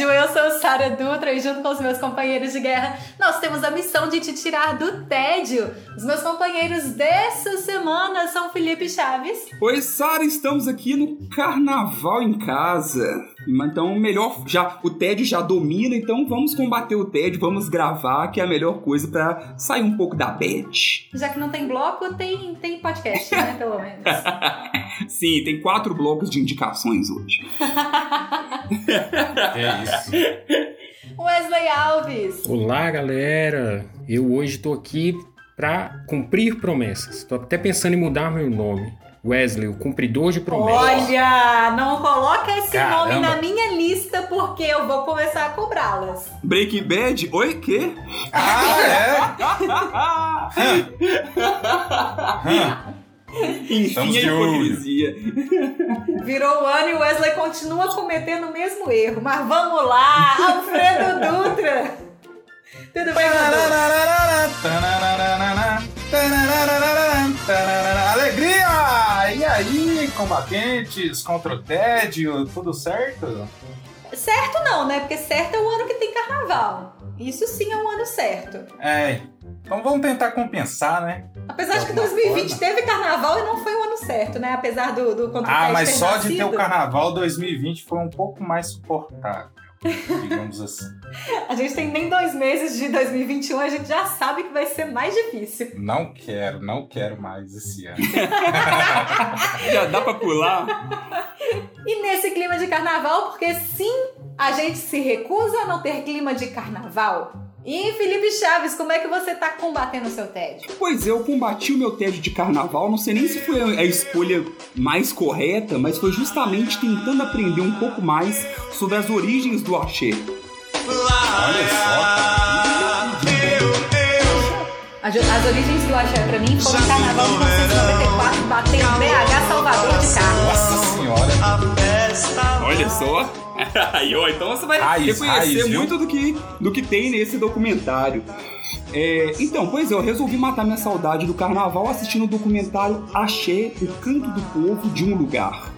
Tédio. Eu sou Sara Dutra e junto com os meus companheiros de guerra, nós temos a missão de te tirar do tédio. Os meus companheiros dessa semana são Felipe Chaves. Oi, Sara, estamos aqui no Carnaval em Casa. Então, melhor já o tédio já domina, então vamos combater o tédio, vamos gravar, que é a melhor coisa para sair um pouco da bad. Já que não tem bloco, tem tem podcast, né, pelo menos. Sim, tem quatro blocos de indicações hoje. É isso. Wesley Alves. Olá, galera. Eu hoje tô aqui pra cumprir promessas. Tô até pensando em mudar meu nome. Wesley, o cumpridor de promessas. Olha, não coloca esse Caramba. nome na minha lista porque eu vou começar a cobrá-las. Breaking Bad? Oi, quê? Ah, Enfim, Estamos a hipocrisia. Virou o ano e o Wesley continua cometendo o mesmo erro. Mas vamos lá, Alfredo Dutra. Tudo bem, Dudu? Alegria! E aí, combatentes contra o tédio, tudo certo? Certo não, né? Porque certo é o ano que tem carnaval. Isso sim é um ano certo. É, então vamos tentar compensar, né? Apesar de que De alguma 2020 forma. teve carnaval e não foi o ano certo, né? Apesar do, do contra Ah, mas só de ter o nascido. carnaval 2020 foi um pouco mais suportável, digamos assim. A gente tem nem dois meses de 2021, a gente já sabe que vai ser mais difícil. Não quero, não quero mais esse ano. Já dá pra pular? E nesse clima de carnaval, porque sim, a gente se recusa a não ter clima de carnaval. E Felipe Chaves, como é que você tá combatendo o seu tédio? Pois é, eu combati o meu tédio de carnaval, não sei nem se foi a escolha mais correta, mas foi justamente tentando aprender um pouco mais sobre as origens do axé. Olha só. As, as origens do axé pra mim foram o carnaval de 1994, batendo BH Salvador de carro. Nossa senhora. Olha só. Aí, ó, então você vai Raiz, reconhecer raiz, muito do que, do que tem nesse documentário. É, então, pois é, eu resolvi matar minha saudade do carnaval assistindo o documentário Axé, o Canto do Povo de um Lugar.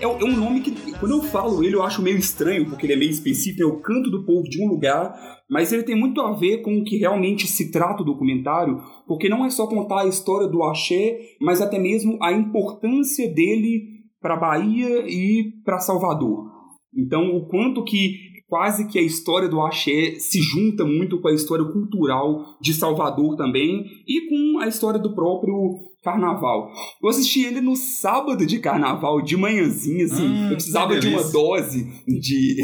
É, é um nome que, quando eu falo ele, eu acho meio estranho, porque ele é meio específico, é o Canto do Povo de um Lugar, mas ele tem muito a ver com o que realmente se trata o documentário, porque não é só contar a história do Axé, mas até mesmo a importância dele para Bahia e para Salvador. Então, o quanto que quase que a história do axé se junta muito com a história cultural de Salvador também e com a história do próprio carnaval. Eu assisti ele no sábado de carnaval, de manhãzinha, assim. Hum, eu precisava de uma dose de.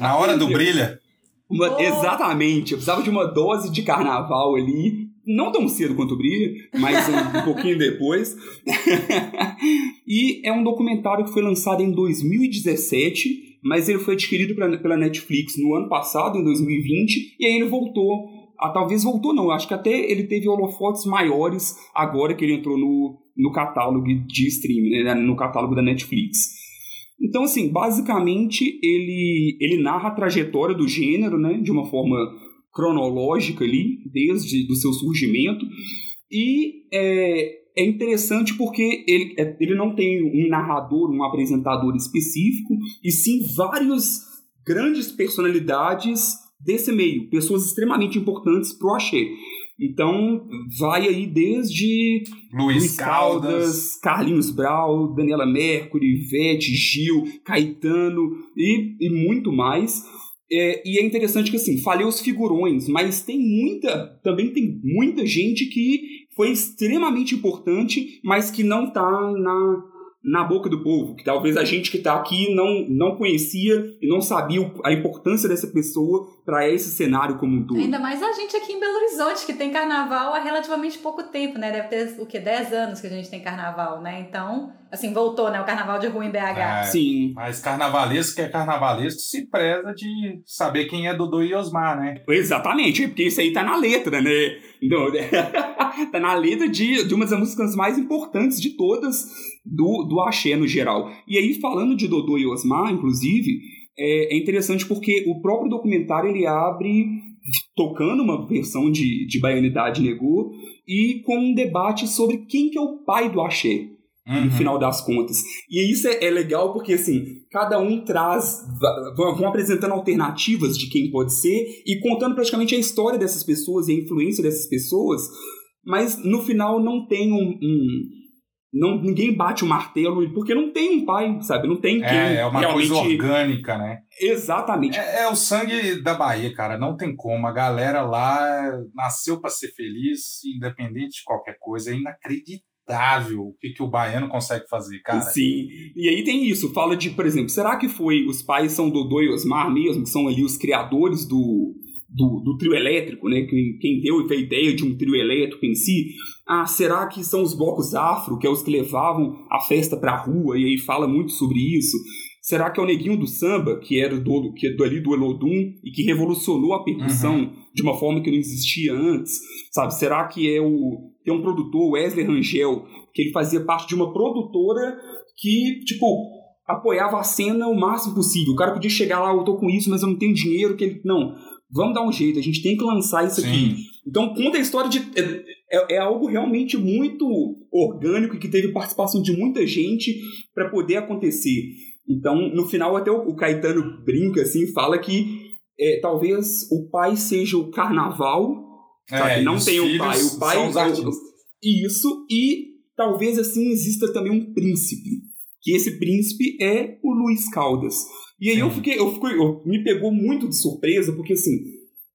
Na hora do brilha. uma- Oh. Exatamente, eu precisava de uma dose de carnaval ali. Não tão cedo quanto brilha, mas um, um pouquinho depois. e é um documentário que foi lançado em 2017, mas ele foi adquirido pela, pela Netflix no ano passado, em 2020, e aí ele voltou. Ah, talvez voltou, não. Acho que até ele teve holofotes maiores agora que ele entrou no, no catálogo de streaming, né, no catálogo da Netflix. Então, assim, basicamente ele, ele narra a trajetória do gênero, né, de uma forma cronológica ali, desde do seu surgimento. E é, é interessante porque ele, é- ele não tem um narrador, um apresentador específico, e sim várias grandes personalidades desse meio, pessoas extremamente importantes pro axé. Então, vai aí desde Luiz, Luiz Caldas. Caldas, Carlinhos Brau, Daniela Mercury, Ivete, Gil, Caetano e, e muito mais. É, e é interessante que assim, falei os figurões, mas tem muita, também tem muita gente que foi extremamente importante, mas que não tá na, na boca do povo, que talvez a gente que tá aqui não, não conhecia e não sabia a importância dessa pessoa para esse cenário como um todo. Ainda mais a gente aqui em Belo Horizonte, que tem carnaval há relativamente pouco tempo, né? Deve ter, o quê? 10 anos que a gente tem carnaval, né? Então, Assim, voltou, né? O carnaval de rua em BH. É. Sim. Mas carnavalesco que é carnavalesco se preza de saber quem é Dudu e Osmar, né? Exatamente, porque isso aí tá na letra, né? Não, tá na letra de, de uma das músicas mais importantes de todas do, do axé no geral. E aí, falando de Dodô e Osmar, inclusive, é, é interessante porque o próprio documentário ele abre tocando uma versão de, de Baianidade Negou e com um debate sobre quem que é o pai do axé, Uhum. no final das contas. E isso é, é legal porque, assim, cada um traz, vão apresentando alternativas de quem pode ser e contando praticamente a história dessas pessoas e a influência dessas pessoas, mas no final não tem um... um- não, ninguém bate o martelo, porque não tem um pai, sabe? Não tem quem É, é uma realmente... coisa orgânica, né? Exatamente. É, é o sangue da Bahia, cara. Não tem como. A galera lá nasceu para ser feliz, independente de qualquer coisa. É inacreditável o que, que o baiano consegue fazer, cara. Sim. E aí tem isso. Fala de, por exemplo, será que foi os pais são Dodô e Osmar mesmo, que são ali os criadores do, do, do trio elétrico, né? Quem, quem deu a ideia de um trio elétrico em si? Ah, será que são os blocos afro, que é os que levavam a festa pra rua? E aí fala muito sobre isso. Será que é o neguinho do samba, que era do, que é do, ali do Elodum, e que revolucionou a percussão de uma forma que não existia antes? Sabe? Será que é o. Tem um produtor, Wesley Rangel, que ele fazia parte de uma produtora que, tipo, apoiava a cena o máximo possível. O cara podia chegar lá, eu tô com isso, mas eu não tenho dinheiro. que ele Não, vamos dar um jeito, a gente tem que lançar isso aqui. Sim. Então conta a história de. É, é- é algo realmente muito orgânico e que teve participação de muita gente para poder acontecer. Então, no final, até o, o Caetano brinca assim, fala que é, talvez o pai seja o carnaval, sabe? É, e não tem o pai. O pai são os é o- artistas. Isso, e talvez assim exista também um príncipe. Que esse príncipe é o Luiz Caldas. E aí Sim. eu fiquei, eu fiquei, eu- me pegou muito de surpresa, porque assim,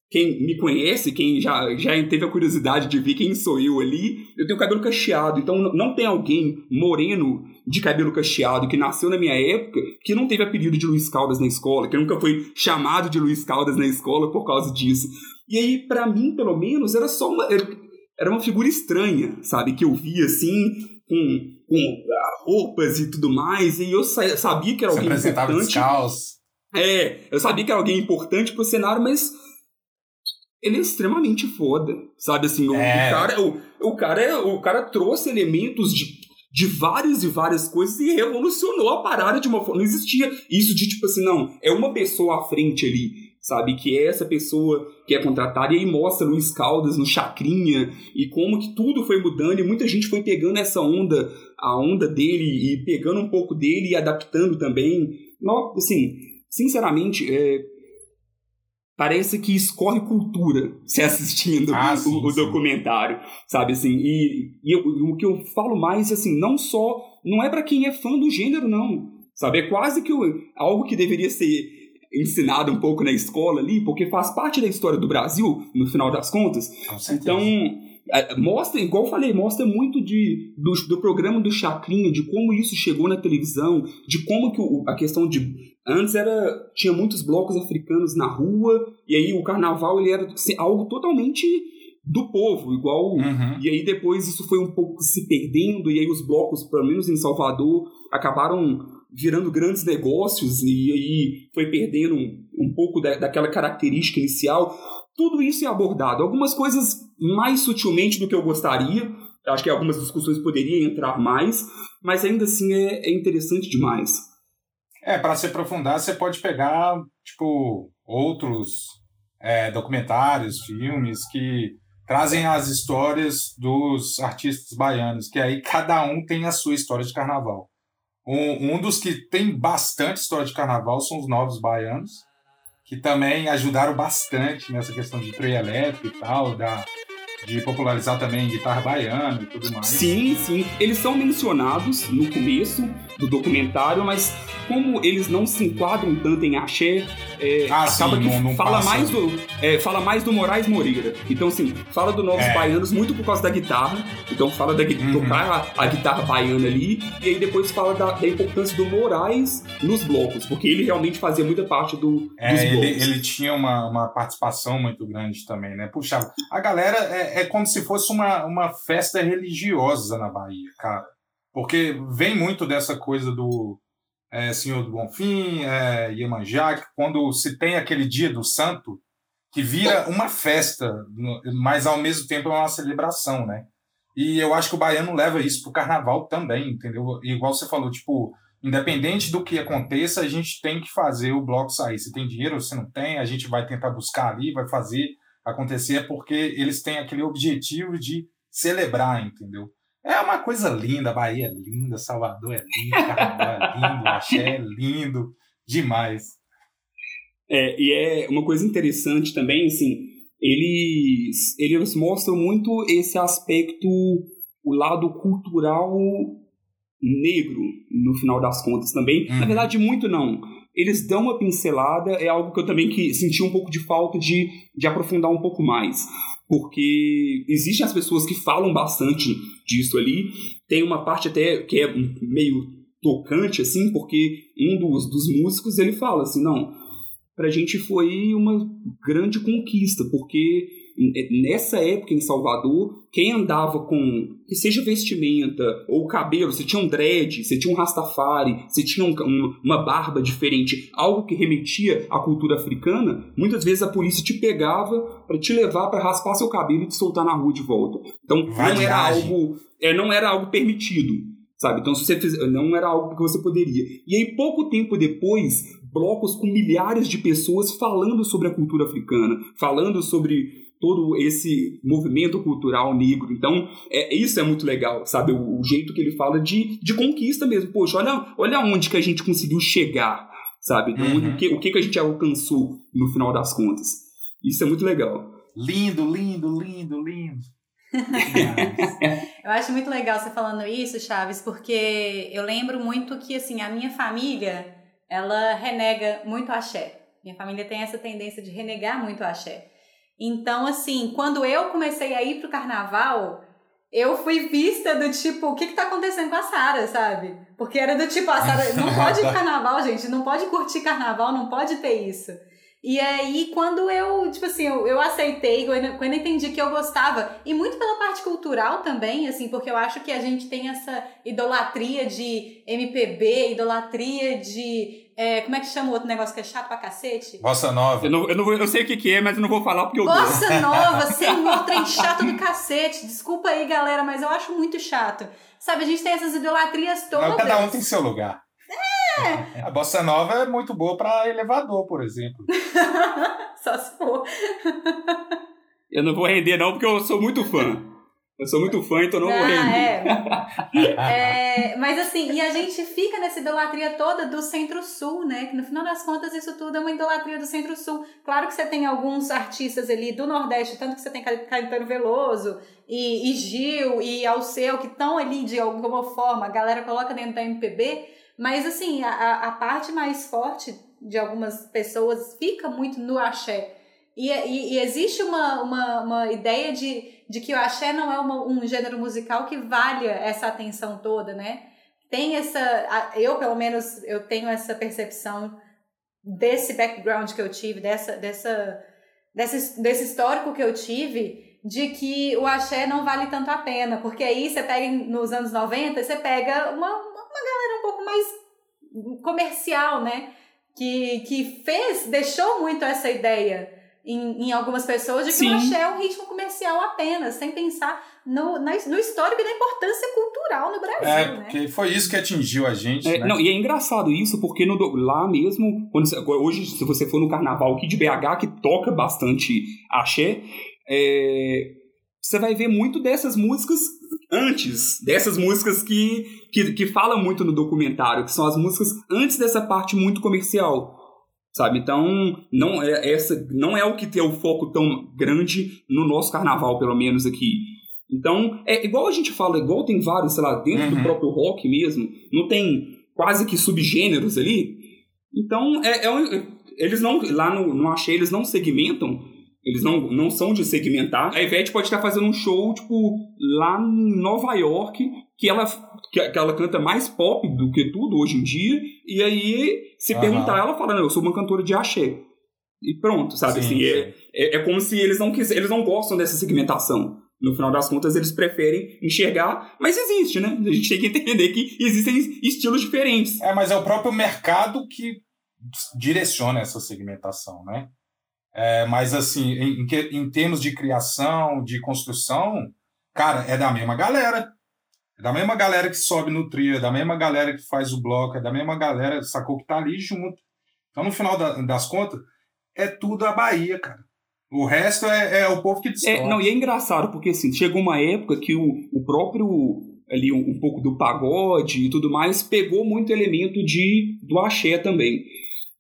quem me conhece, quem já, já teve a curiosidade de ver quem sou eu ali, eu tenho cabelo cacheado, então não- tem alguém moreno de cabelo cacheado que nasceu na minha época que não teve apelido de Luiz Caldas na escola, que nunca foi chamado de Luiz Caldas na escola por causa disso. E aí, pra mim, pelo menos, era só uma. Era uma figura estranha, sabe? Que eu via assim, com, com roupas e tudo mais, e eu sa- sabia que era Se alguém apresentava importante. descalço. É, eu sabia que era alguém importante pro cenário, mas ele é extremamente foda, sabe assim, o, É. o cara, o, o cara, o cara trouxe elementos de, de várias e várias coisas e revolucionou a parada de uma forma, não existia isso de tipo assim, não, é uma pessoa à frente ali, sabe, que é essa pessoa que é contratada e aí mostra Luiz Caldas no Chacrinha e como que tudo foi mudando e muita gente foi pegando essa onda, a onda dele e pegando um pouco dele e adaptando também, não, assim, sinceramente, é, parece que escorre cultura se assistindo Ah, o, sim, o sim. documentário, sabe assim? E, e o que eu falo mais, assim, não só não é pra quem é fã do gênero, não, sabe? É quase que o- algo que deveria ser ensinado um pouco na escola ali, porque faz parte da história do Brasil, no final das contas. Então, é, mostra, igual eu falei, mostra muito de, do, do programa do Chacrinha, de como isso chegou na televisão, de como que o- a questão de. Antes era. Tinha muitos blocos africanos na rua, e aí o carnaval ele era algo totalmente do povo, igual. Uhum. E aí depois isso foi um pouco se perdendo, e aí os blocos, pelo menos em Salvador, acabaram virando grandes negócios, e aí foi perdendo um, um pouco da, daquela característica inicial. Tudo isso é abordado. Algumas coisas mais sutilmente do que eu gostaria. Eu acho que algumas discussões poderiam entrar mais, mas ainda assim é, é interessante demais. É, para se aprofundar, você pode pegar, tipo, outros é, documentários, filmes que trazem as histórias dos artistas baianos, que aí cada um tem a sua história de carnaval. Um, um dos que tem bastante história de carnaval são os Novos Baianos, que também ajudaram bastante nessa questão de trio elétrico e tal, da, de popularizar também guitarra baiana e tudo mais. Sim, sim. Eles são mencionados no começo do documentário, mas como eles não se enquadram tanto em axé, é, Ah, acaba sim, que não- não fala, passa. mais do, é, fala mais do Moraes Moreira. Então, assim, fala do Novos É. Baianos muito por causa da guitarra. Então, fala da Uhum. tocar a, a guitarra baiana ali. E aí depois fala da, da importância do Moraes nos blocos, porque ele realmente fazia muita parte do, dos É, ele, blocos. ele tinha uma, uma participação muito grande também, né? Puxa, a galera é, como se fosse uma, uma festa religiosa na Bahia, cara. Porque vem muito dessa coisa do é, Senhor do Bonfim, é, Iemanjá, quando se tem aquele dia do santo, que vira uma festa, mas ao mesmo tempo é uma celebração, né? E eu acho que o baiano leva isso pro carnaval também, entendeu? Igual você falou, tipo, independente do que aconteça, a gente tem que fazer o bloco sair. Se tem dinheiro, se não tem, a gente vai tentar buscar ali, vai fazer acontecer, porque eles têm aquele objetivo de celebrar, entendeu? É uma coisa linda, Bahia é linda, Salvador é lindo, Carnaval é lindo, Axé é lindo, demais. É, e é uma coisa interessante também, assim, eles, eles mostram muito esse aspecto, o lado cultural negro, no final das contas também. Uhum. Na verdade, muito não. Eles dão uma pincelada, é algo que eu também que senti um pouco de falta de, de aprofundar um pouco mais. Porque existem as pessoas que falam bastante disso ali. Tem uma parte até que é meio tocante, assim, porque um dos, dos músicos ele fala assim: não, pra gente foi uma grande conquista, porque nessa época em Salvador, quem andava com, que seja vestimenta ou cabelo, você tinha um dread, você tinha um rastafari, você tinha um, um, uma barba diferente, algo que remetia à cultura africana, muitas vezes a polícia te pegava para te levar para raspar seu cabelo e te soltar na rua de volta. Então não era algo, é, não era algo permitido. Sabe? Então, se você fizer, não era algo que você poderia. E aí, pouco tempo depois, blocos com milhares de pessoas falando sobre a cultura africana, falando sobre todo esse movimento cultural negro. Então, é, isso é muito legal, sabe? O, o, jeito que ele fala de, de conquista mesmo. Poxa, olha, olha onde que a gente conseguiu chegar, sabe? Então, uhum. o, que, o que, que a gente alcançou no final das contas. Isso é muito legal. Lindo, lindo, lindo, lindo. eu acho muito legal você falando isso, Chaves, porque eu lembro muito que assim a minha família ela renega muito axé. Minha família tem essa tendência de renegar muito axé. Então, assim, quando eu comecei a ir pro carnaval, eu fui vista do tipo, o que que tá acontecendo com a Sara, sabe? Porque era do tipo, a Sara não pode ir carnaval, gente, não pode curtir carnaval, não pode ter isso. E aí, quando eu, tipo assim, eu, eu aceitei, quando, quando eu entendi que eu gostava, e muito pela parte cultural também, assim, porque eu acho que a gente tem essa idolatria de MPB, idolatria de é, como é que chama o outro negócio que é chato pra cacete? Bossa Nova. Eu, não, eu, não vou, eu sei o que, que é, mas eu não vou falar porque eu Bossa Nova, senhor, trem chato do cacete. Desculpa aí, galera, mas eu acho muito chato. Sabe, a gente tem essas idolatrias todas. Não, cada um tem seu lugar. É. A bossa nova é muito boa para elevador, por exemplo. Só se for. Eu não vou render não porque eu sou muito fã. Eu sou muito fã, então não ah, vou render. É. é. Mas assim, e a gente fica nessa idolatria toda do Centro-Sul, né? Que no final das contas isso tudo é uma idolatria do Centro-Sul. Claro que você tem alguns artistas ali do Nordeste, tanto que você tem Caetano Veloso e, e Gil e Alceu, que estão ali de alguma forma, a galera coloca dentro da MPB, mas assim, a, a parte mais forte de algumas pessoas fica muito no axé. E, e, e existe uma, uma, uma ideia de de que o axé não é uma, um gênero musical que valha essa atenção toda, né? Tem essa, eu pelo menos eu tenho essa percepção desse background que eu tive, dessa, dessa, desse, desse histórico que eu tive, de que o axé não vale tanto a pena, porque aí você pega nos anos 90, você pega uma, uma galera um pouco mais comercial, né? Que, que fez, deixou muito essa ideia em, em algumas pessoas de que Sim. o axé é um ritmo comercial apenas, sem pensar no, na, no histórico e na importância cultural no Brasil, é, né? porque foi isso que atingiu a gente, é, né? Não, e é engraçado isso, porque no, lá mesmo, quando, hoje, se você for no carnaval aqui de BH, que toca bastante axé, é, você vai ver muito dessas músicas antes, dessas músicas que, que, que falam muito no documentário, que são as músicas antes dessa parte muito comercial sabe? Então, não é essa não é o que tem o foco tão grande no nosso carnaval, pelo menos aqui. Então, é igual a gente fala, igual tem vários, sei lá, dentro uhum. do próprio rock mesmo, não tem quase que subgêneros ali. Então, é, é eles não lá no, no Achei, eles não segmentam, eles não, não são de segmentar. A Ivete pode estar fazendo um show, tipo, lá em Nova York, que ela que, que, ela canta mais pop do que tudo hoje em dia, e aí, se uhum. perguntar, ela fala, não, eu sou uma cantora de axé. E pronto, sabe? Sim, assim, é, é, é, como se eles não quisessem, eles não gostam dessa segmentação. No final das contas, eles preferem enxergar, mas existe, né? A gente tem que entender que existem estilos diferentes. É, mas é o próprio mercado que direciona essa segmentação, né? É, mas, assim, em, em termos de criação, de construção, cara, é da mesma galera. É da mesma galera que sobe no trio, é da mesma galera que faz o bloco, é da mesma galera, sacou, que tá ali junto. Então, no final da, das contas, é tudo a Bahia, cara. O resto é, é o povo que distorce. É, não, e é engraçado, porque assim, chegou uma época que o, o próprio ali um, um, pouco do pagode e tudo mais pegou muito elemento de do axé também.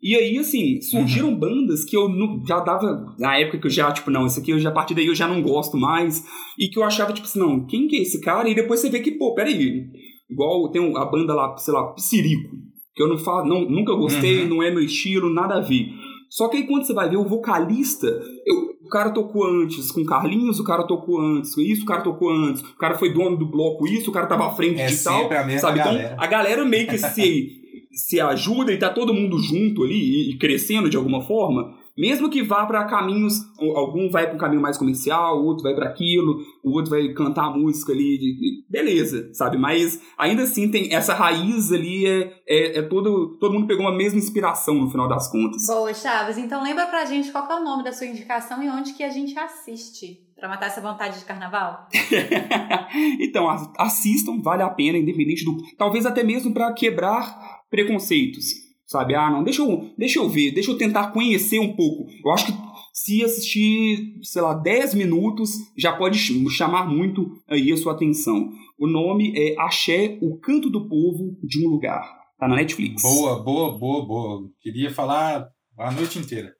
E aí, assim, surgiram uhum. bandas que eu não, já dava. Na época que eu já, tipo, não, isso aqui eu já, a partir daí eu já não gosto mais. E que eu achava, tipo assim, não, quem que é esse cara? E depois você vê que, pô, peraí. Igual tem a banda lá, sei lá, Psirico. Que eu não falo, não, nunca gostei, uhum. não é meu estilo, nada a ver. Só que aí quando você vai ver o vocalista, eu, o cara tocou antes com Carlinhos, o cara tocou antes com isso, o cara tocou antes, o cara foi dono do bloco isso, o cara tava à frente é de tal. A sabe? Galera. Então a galera meio que se se ajuda e tá todo mundo junto ali e crescendo de alguma forma, mesmo que vá para caminhos, algum vai para um caminho mais comercial, o outro vai para aquilo, o outro vai cantar música ali, beleza, sabe? Mas ainda assim tem essa raiz ali, é, é, é, todo, todo mundo pegou uma mesma inspiração no final das contas. Boa, Chaves. Então lembra pra gente qual é o nome da sua indicação e onde que a gente assiste para matar essa vontade de carnaval? então, assistam, vale a pena, independente do. Talvez até mesmo para quebrar preconceitos, sabe? Ah, não, deixa eu, deixa eu ver, deixa eu tentar conhecer um pouco. Eu acho que se assistir, sei lá, 10 minutos, já pode chamar muito aí a sua atenção. O nome é Axé, o canto do povo de um lugar. Tá na Netflix. Boa, boa, boa, boa. Queria falar a noite inteira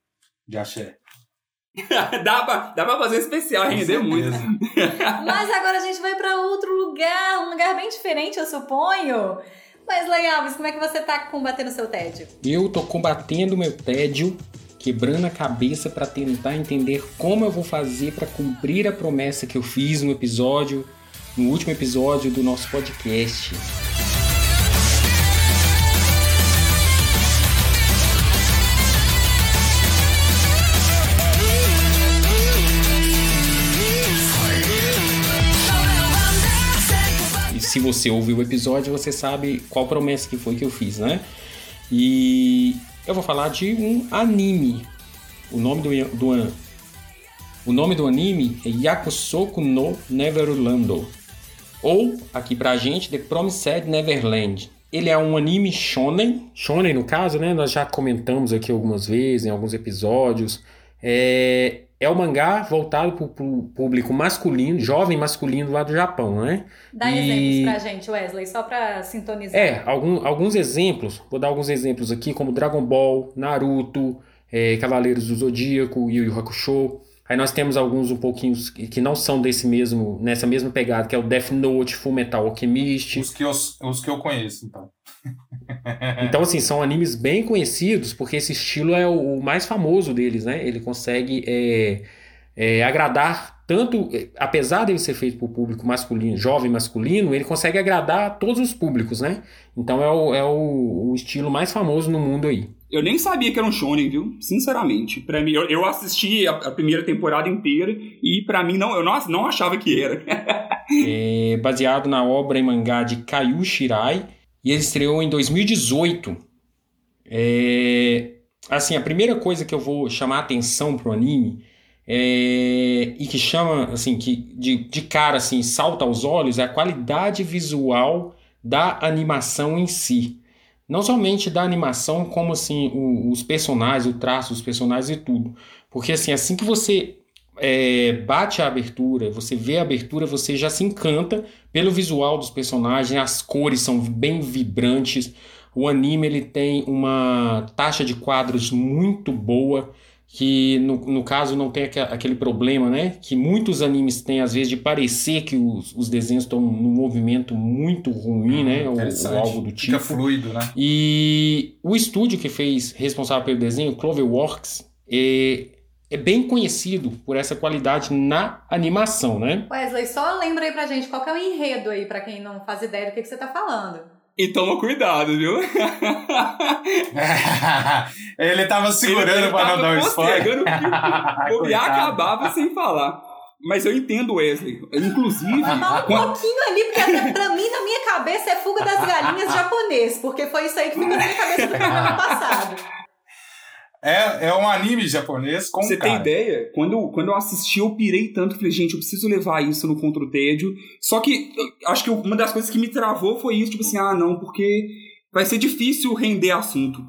de Axé. dá, pra, dá pra fazer especial, render muito. Mas agora a gente vai para outro lugar, um lugar bem diferente, eu suponho. Mas, Alves, como é que você tá combatendo o seu tédio? Eu tô combatendo meu tédio, quebrando a cabeça para tentar entender como eu vou fazer para cumprir a promessa que eu fiz no episódio, no último episódio do nosso podcast. Se você ouviu o episódio, você sabe qual promessa que foi que eu fiz, né? E eu vou falar de um anime. O nome do, do o nome do anime é Yakusoku no Neverland. Ou, aqui pra gente, The Promised Neverland. Ele é um anime shonen. Shonen, no caso, né? Nós já comentamos aqui algumas vezes, em alguns episódios. É, é o mangá voltado para o público masculino, jovem masculino lá do Japão, né? Dá e... exemplos pra gente, Wesley, só para sintonizar. É, algum, alguns exemplos, vou dar alguns exemplos aqui, como Dragon Ball, Naruto, é, Cavaleiros do Zodíaco, Yu Yu Hakusho. Aí nós temos alguns um pouquinho que não são desse mesmo, nessa mesma pegada, que é o Death Note, Full Metal Alchemist. Os que eu, os que eu conheço, então. Então, assim, são animes bem conhecidos, porque esse estilo é o, mais famoso deles, né? Ele consegue é, é, agradar tanto, é, apesar dele ser feito para o público masculino, jovem masculino, ele consegue agradar todos os públicos, né? Então é o, é o, o estilo mais famoso no mundo aí. Eu nem sabia que era um shonen, viu? Sinceramente. para mim, eu, eu assisti a, a, primeira temporada inteira e para mim não, eu não, não achava que era. é baseado na obra em mangá de Kayu Shirai e ele estreou em 2018. É, assim, a primeira coisa que eu vou chamar a atenção pro anime é, e que chama, assim, que de, de cara, assim, salta aos olhos é a qualidade visual da animação em si. Não somente da animação, como assim, o, os personagens, o traço dos personagens e tudo. Porque assim, assim que você é, bate a abertura, você vê a abertura, você já se encanta pelo visual dos personagens, as cores são bem vibrantes. O anime ele tem uma taxa de quadros muito boa que no, no caso não tem aquele problema, né? Que muitos animes têm, às vezes, de parecer que os, os desenhos estão num movimento muito ruim, né? Ou, ou, algo do tipo. Fica fluido, né? E o estúdio que fez responsável pelo desenho, Cloverworks, é, é bem conhecido por essa qualidade na animação, né? Wesley, só lembra aí pra gente qual que é o enredo aí, para quem não faz ideia do que, que você tá falando. E toma cuidado, viu? Ele tava segurando Ele pra não dar um spoiler. e acabava sem falar. Mas eu entendo, Wesley. Inclusive. Mas um quando- pouquinho ali, porque até pra mim, na minha cabeça, é fuga das galinhas japonês, porque foi isso aí que ficou na minha cabeça do programa passado. É, é um anime japonês com Você tem ideia? Quando, eu- quando eu assisti, eu pirei tanto. Falei, gente, eu preciso levar isso no Contra o Tédio. Só que acho que uma das coisas que me travou foi isso. Tipo assim, ah, não, porque vai ser difícil render assunto.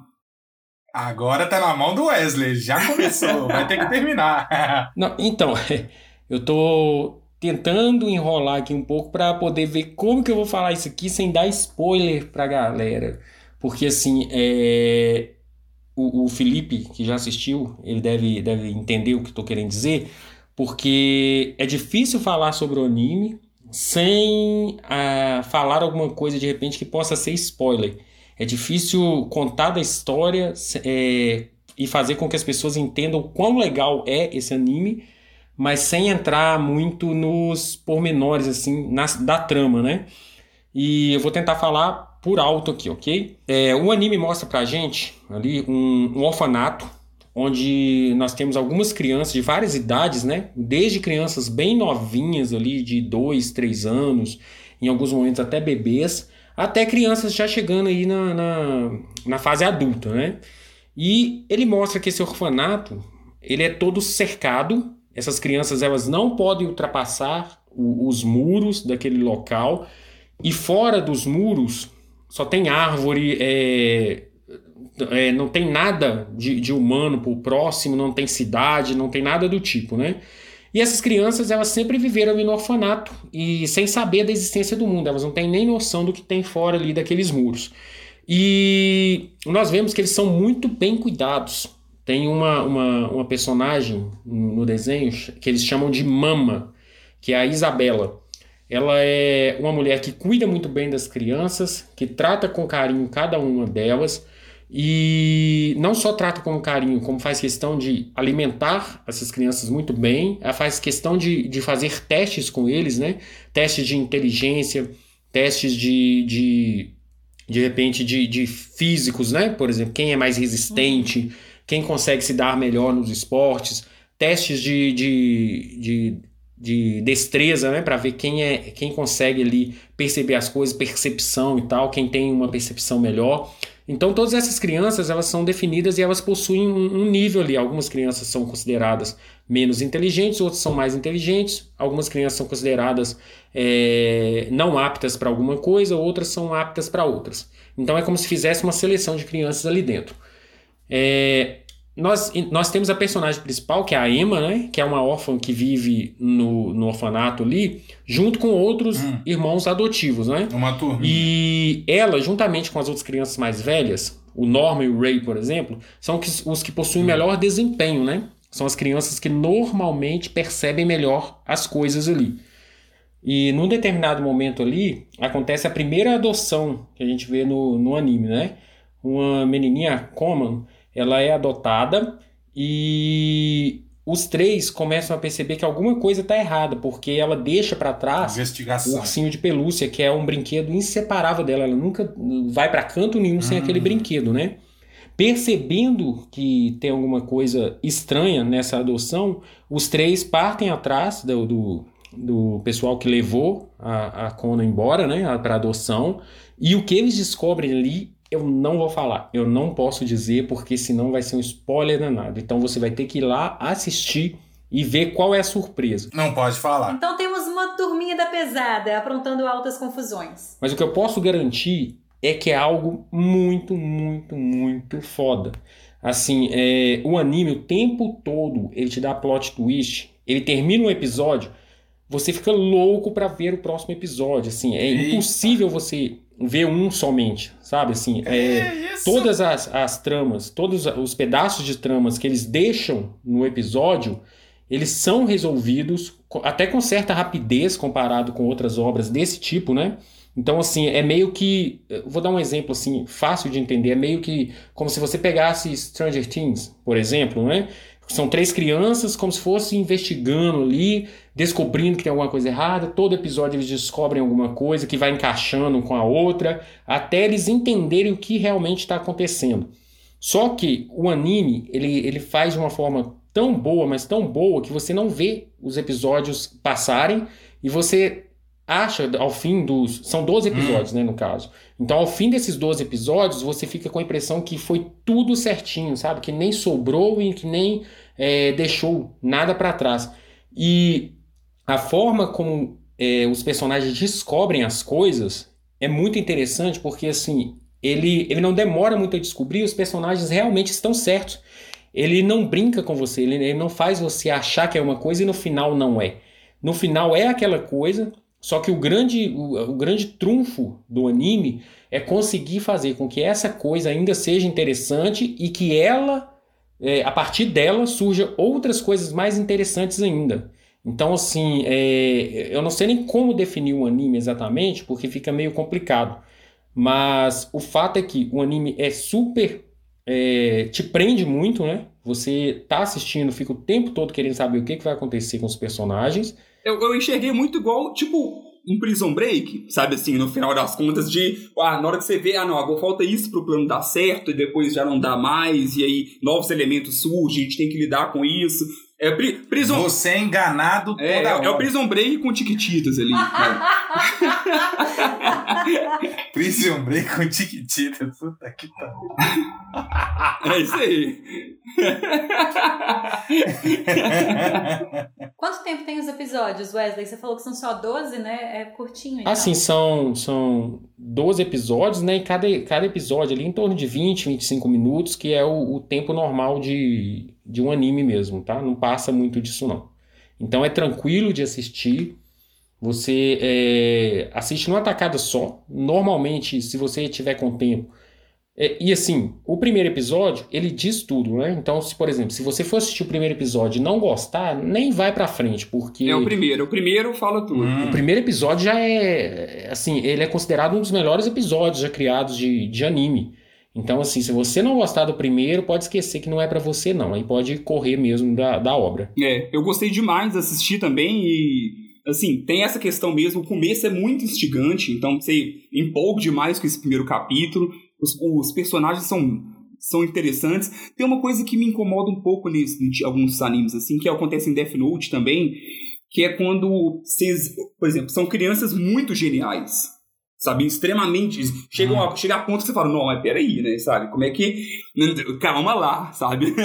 Agora tá na mão do Wesley. Já começou. Vai ter que terminar. Não, então, eu tô tentando enrolar aqui um pouco para poder ver como que eu vou falar isso aqui sem dar spoiler pra galera. Porque assim, é, o, o Felipe, que já assistiu, ele deve, deve entender o que tô querendo dizer, porque é difícil falar sobre o anime sem ah, falar alguma coisa de repente que possa ser spoiler. É difícil contar da história é, e fazer com que as pessoas entendam quão legal é esse anime, mas sem entrar muito nos pormenores assim nas, da trama, né? E eu vou tentar falar por alto aqui, ok? É, o anime mostra pra gente ali um, um orfanato onde nós temos algumas crianças de várias idades, né? Desde crianças bem novinhas ali, de 2, 3 anos, em alguns momentos até bebês, até crianças já chegando aí na, na, na fase adulta, né? E ele mostra que esse orfanato, ele é todo cercado, essas crianças elas não podem ultrapassar o- os muros daquele local, e fora dos muros só tem árvore, é, é, não tem nada de, de humano por próximo, não tem cidade, não tem nada do tipo, né? E essas crianças, elas sempre viveram no orfanato e sem saber da existência do mundo, elas não têm nem noção do que tem fora ali daqueles muros. E nós vemos que eles são muito bem cuidados. Tem uma, uma, uma personagem no desenho que eles chamam de Mama, que é a Isabela. Ela é uma mulher que cuida muito bem das crianças, que trata com carinho cada uma delas e não só trata com carinho, como faz questão de alimentar essas crianças muito bem, ela faz questão de, de fazer testes com eles, né? Testes de inteligência, testes de, de, de repente, de, de físicos, né? Por exemplo, quem é mais resistente, quem consegue se dar melhor nos esportes, testes de, de, de, de destreza, né? Para ver quem é quem consegue ali perceber as coisas, percepção e tal, quem tem uma percepção melhor. Então todas essas crianças elas são definidas e elas possuem um, um nível ali. Algumas crianças são consideradas menos inteligentes, outras são mais inteligentes. Algumas crianças são consideradas é, não aptas para alguma coisa, outras são aptas para outras. Então é como se fizesse uma seleção de crianças ali dentro. É, nós, nós temos a personagem principal, que é a Emma, né? Que é uma órfã que vive no, no orfanato ali, junto com outros Hum. irmãos adotivos, né? Uma turminha. E ela, juntamente com as outras crianças mais velhas, o Norman e o Ray, por exemplo, são os que possuem melhor desempenho, né? São as crianças que normalmente percebem melhor as coisas ali. E num determinado momento ali, acontece a primeira adoção que a gente vê no, no anime, né? Uma menininha, Common, ela é adotada e os três começam a perceber que alguma coisa está errada, porque ela deixa para trás o ursinho de pelúcia, que é um brinquedo inseparável dela. Ela nunca vai para canto nenhum sem Hum. aquele brinquedo, né? Percebendo que tem alguma coisa estranha nessa adoção, os três partem atrás do, do, do pessoal que levou a, a Kona embora, né? Para adoção. E o que eles descobrem ali, eu não vou falar. Eu não posso dizer, porque senão vai ser um spoiler danado. Então você vai ter que ir lá assistir e ver qual é a surpresa. Não pode falar. Então temos uma turminha da pesada aprontando altas confusões. Mas o que eu posso garantir é que é algo muito, muito, muito foda. Assim, é, o anime o tempo todo ele te dá plot twist. Ele termina um episódio, você fica louco pra ver o próximo episódio. Assim, é Eita. impossível você ver um somente, sabe? Assim, é, isso? todas as, as tramas, todos os pedaços de tramas que eles deixam no episódio, eles são resolvidos até com certa rapidez comparado com outras obras desse tipo, né? Então, assim, é meio que. Vou dar um exemplo, assim, fácil de entender. É meio que como se você pegasse Stranger Things, por exemplo, né? São três crianças, como se fosse investigando ali, descobrindo que tem alguma coisa errada. Todo episódio eles descobrem alguma coisa que vai encaixando com a outra, até eles entenderem o que realmente está acontecendo. Só que o anime, ele, ele faz de uma forma tão boa, mas tão boa, que você não vê os episódios passarem e você acha ao fim dos. São 12 episódios, hum. né, no caso. Então, ao fim desses 12 episódios, você fica com a impressão que foi tudo certinho, sabe? Que nem sobrou e que nem é, deixou nada para trás. E a forma como é, os personagens descobrem as coisas é muito interessante porque assim ele, ele não demora muito a descobrir, os personagens realmente estão certos. Ele não brinca com você, ele, ele não faz você achar que é uma coisa e no final não é. No final é aquela coisa, só que o grande, o, o grande trunfo do anime é conseguir fazer com que essa coisa ainda seja interessante e que ela, é, a partir dela, surja outras coisas mais interessantes ainda. Então, assim, é, eu não sei nem como definir um anime exatamente, porque fica meio complicado. Mas o fato é que o anime é super. É, te prende muito, né? Você tá assistindo, fica o tempo todo querendo saber o que, que vai acontecer com os personagens. Eu, eu enxerguei muito igual, tipo, um Prison Break, sabe assim, no final das contas, de ah, na hora que você vê, ah, não, agora falta isso pro plano dar certo, e depois já não dá mais, e aí novos elementos surgem, a gente tem que lidar com isso. É pri prison... Você é enganado toda é, hora. É o Prison Break com tiquititas ali. prison Break com tiquititas. Puta que pariu. É isso aí. Quanto tempo tem os episódios, Wesley? Você falou que são só 12, né? É curtinho. Então. Assim, são, são 12 episódios, né? E cada, cada episódio ali em torno de 20, 25 minutos, que é o, o tempo normal de, de um anime mesmo, tá? Não passa muito disso, não. Então é tranquilo de assistir. Você é, assiste numa tacada só. Normalmente, se você tiver com tempo. É, e assim, o primeiro episódio, ele diz tudo, né? Então, se, por exemplo, se você for assistir o primeiro episódio e não gostar, nem vai pra frente, porque... É o primeiro. O primeiro fala tudo. Hum. O primeiro episódio já é... Assim, ele é considerado um dos melhores episódios já criados de, de anime. Então, assim, se você não gostar do primeiro, pode esquecer que não é para você, não. Aí pode correr mesmo da, da obra. É, eu gostei demais de assistir também e, assim, tem essa questão mesmo. O começo é muito instigante, então você empolga demais com esse primeiro capítulo. Os, os personagens são, são interessantes. Tem uma coisa que me incomoda um pouco nesse, em alguns animes, assim, que acontece em Death Note também, que é quando vocês, por exemplo, são crianças muito geniais sabe? Extremamente. Chegam a, chega a ponto que você fala, não, mas peraí, né? Sabe? Como é que. Calma lá, sabe?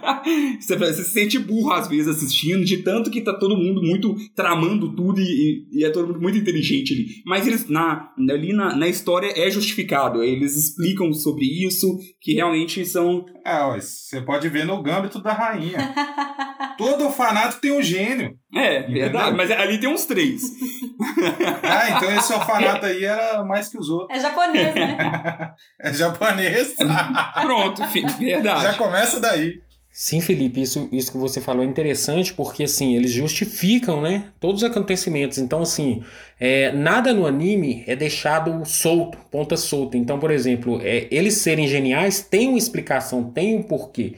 você, se sente burro às vezes assistindo, de tanto que tá todo mundo muito tramando tudo e, e é todo mundo muito inteligente ali. Mas eles, na, ali na, na história, é justificado. Eles explicam sobre isso, que realmente são. É, você pode ver no gâmbito da rainha. todo orfanato tem um gênio. É, Entendeu? verdade, mas ali tem uns três. ah, então esse orfanato aí era mais que os outros. É japonês, né? é japonês. Pronto, verdade. Já começa daí. Sim, Felipe, isso, isso que você falou é interessante porque assim eles justificam, né, todos os acontecimentos. Então assim, é, nada no anime é deixado solto, ponta solta. Então, por exemplo, é, eles serem geniais tem uma explicação, tem um porquê,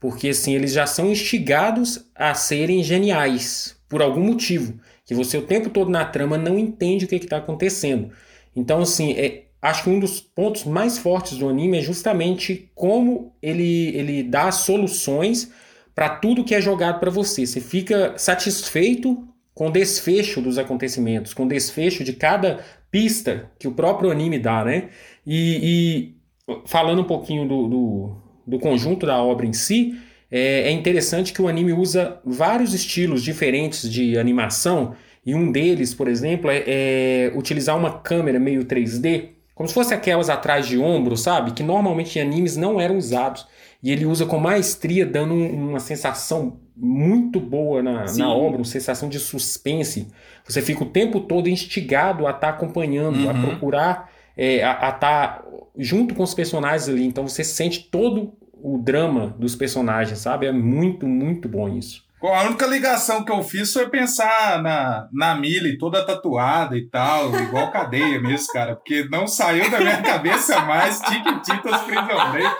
porque assim eles já são instigados a serem geniais por algum motivo que você o tempo todo na trama não entende o que está acontecendo. Então assim é acho que um dos pontos mais fortes do anime é justamente como ele, ele dá soluções para tudo que é jogado para você. Você fica satisfeito com o desfecho dos acontecimentos, com o desfecho de cada pista que o próprio anime dá, né? E, e falando um pouquinho do, do, do, conjunto da obra em si, é, é interessante que o anime usa vários estilos diferentes de animação, e um deles, por exemplo, é, é utilizar uma câmera meio 3D como se fosse aquelas atrás de ombro, sabe? Que normalmente em animes não eram usados. E ele usa com maestria, dando uma sensação muito boa na, na obra, uma sensação de suspense. Você fica o tempo todo instigado a estar tá acompanhando, uhum. a procurar, é, a estar tá junto com os personagens ali. Então você sente todo o drama dos personagens, sabe? É muito, muito bom isso. Bom, a única ligação que eu fiz foi pensar na, na Millie toda tatuada e tal, igual cadeia mesmo, cara, porque não saiu da minha cabeça mais Tiquititas Prison Break.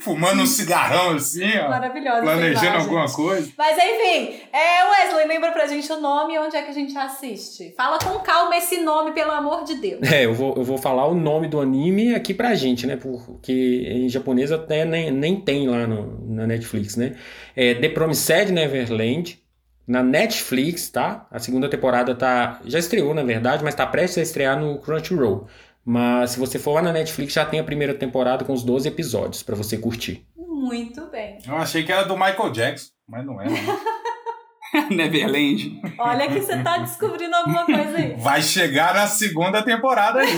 Fumando um cigarrão assim, ó. Maravilhosa. Planejando alguma coisa. Mas enfim, é, Wesley, lembra pra gente o nome e onde é que a gente assiste. Fala com calma esse nome, pelo amor de Deus. É, eu vou, eu vou falar o nome do anime aqui pra gente, né? Porque em japonês até nem, nem tem lá no, na Netflix, né? É The Promised Neverland, na Netflix, tá? A segunda temporada tá já estreou, na verdade, mas tá prestes a estrear no Crunchyroll. Mas se você for lá na Netflix, já tem a primeira temporada com os 12 episódios para você curtir. Muito bem. Eu achei que era do Michael Jackson, mas não é. Não. Neverland. Olha que você tá descobrindo alguma coisa aí. Vai chegar na segunda temporada aí,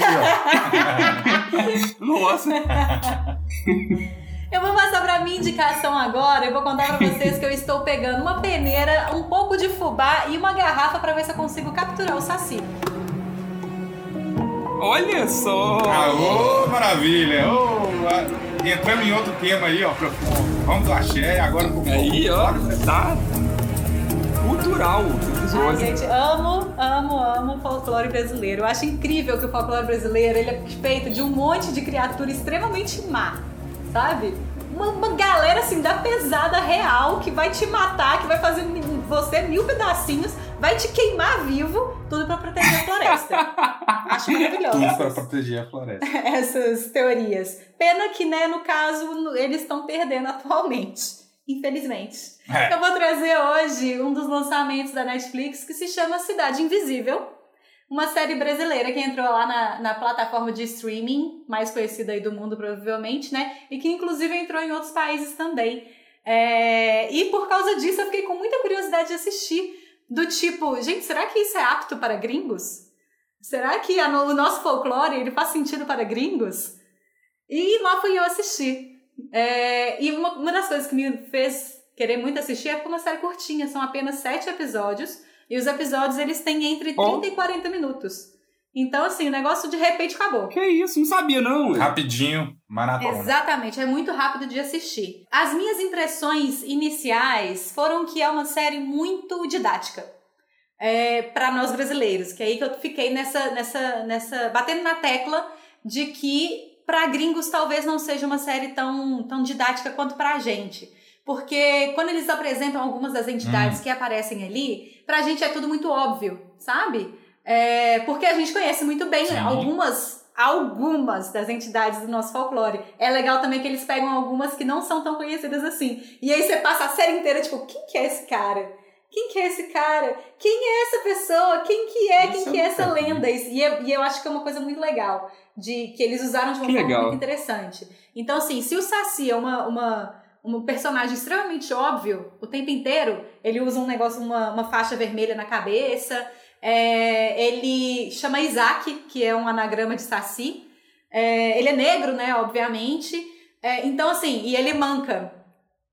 ó. Nossa. Eu vou passar pra minha indicação agora. Eu vou contar pra vocês que eu estou pegando uma peneira, um pouco de fubá e uma garrafa pra ver se eu consigo capturar o saci. Olha só! Aô, maravilha! Oh, entramos em outro tema aí, ó. Vamos do axé, agora com Aí, ó, tá cultural. Ai, gente, amo, amo, amo o folclore brasileiro. Eu acho incrível que o folclore brasileiro ele é feito de um monte de criatura extremamente má, sabe? Uma, uma galera assim da pesada real que vai te matar, que vai fazer você mil pedacinhos, vai te queimar vivo, tudo para proteger a floresta. Acho maravilhoso. Tudo para proteger a floresta. Essas teorias. Pena que, né, no caso, eles estão perdendo atualmente. Infelizmente. É. Eu vou trazer hoje um dos lançamentos da Netflix que se chama Cidade Invisível. Uma série brasileira que entrou lá na, na plataforma de streaming, mais conhecida aí do mundo, provavelmente, né? E que inclusive entrou em outros países também. É... E por causa disso eu fiquei com muita curiosidade de assistir. Do tipo, gente, será que isso é apto para gringos? Será que a, o nosso folclore ele faz sentido para gringos? E lá fui eu assistir. É, e uma, uma das coisas que me fez querer muito assistir é porque é uma série curtinha, são apenas sete episódios. E os episódios eles têm entre 30 oh. e 40 minutos. Então, assim, o negócio de repente acabou. Que isso, não sabia não. Rapidinho, maratona. Exatamente, é muito rápido de assistir. As minhas impressões iniciais foram que é uma série muito didática. É, para nós brasileiros, que é aí que eu fiquei nessa, nessa, nessa, batendo na tecla de que para gringos talvez não seja uma série tão, tão didática quanto para a gente. Porque quando eles apresentam algumas das entidades hum. que aparecem ali, pra gente é tudo muito óbvio, sabe? É, porque a gente conhece muito bem Sim. algumas algumas das entidades do nosso folclore. É legal também que eles pegam algumas que não são tão conhecidas assim. E aí você passa a série inteira, tipo, quem que é esse cara? Quem que é esse cara? Quem é essa pessoa? Quem que é? Quem que é essa lenda? E, e eu acho que é uma coisa muito legal de que eles usaram de uma que forma legal. muito interessante. Então, assim, se o Saci é uma, uma, um personagem extremamente óbvio o tempo inteiro, ele usa um negócio, uma, uma faixa vermelha na cabeça, é, ele chama Isaac, que é um anagrama de Saci, é, ele é negro, né, obviamente, é, então, assim, e ele manca.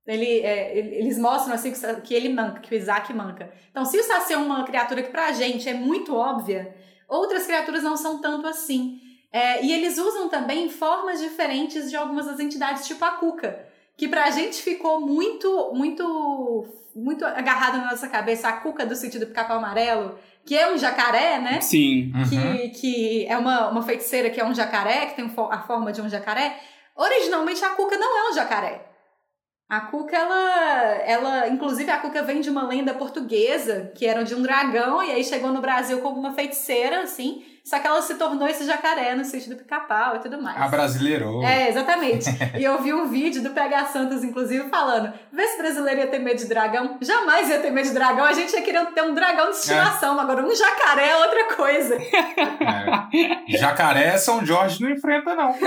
Ele, é, eles mostram assim que ele manca, que o Isaac manca. Então, se o Saci é uma criatura que pra gente é muito óbvia, outras criaturas não são tanto assim. É, e eles usam também formas diferentes de algumas das entidades, tipo a cuca, que pra gente ficou muito, muito, muito agarrado na nossa cabeça, a cuca do sentido do capão amarelo, que é um jacaré, né? Sim. Uhum. Que, que é uma, uma feiticeira que é um jacaré, que tem a forma de um jacaré. Originalmente a cuca não é um jacaré. A Cuca, ela, ela, inclusive a Cuca vem de uma lenda portuguesa, que era de um dragão, e aí chegou no Brasil como uma feiticeira, assim, só que ela se tornou esse jacaré no sítio do pica-pau e tudo mais. A brasileirou. É, exatamente. e eu vi um vídeo do PH Santos, inclusive, falando: vê se brasileiro ia ter medo de dragão. Jamais ia ter medo de dragão. A gente ia querer ter um dragão de estimação. É. Agora, um jacaré é outra coisa. É. Jacaré, São Jorge não enfrenta, não.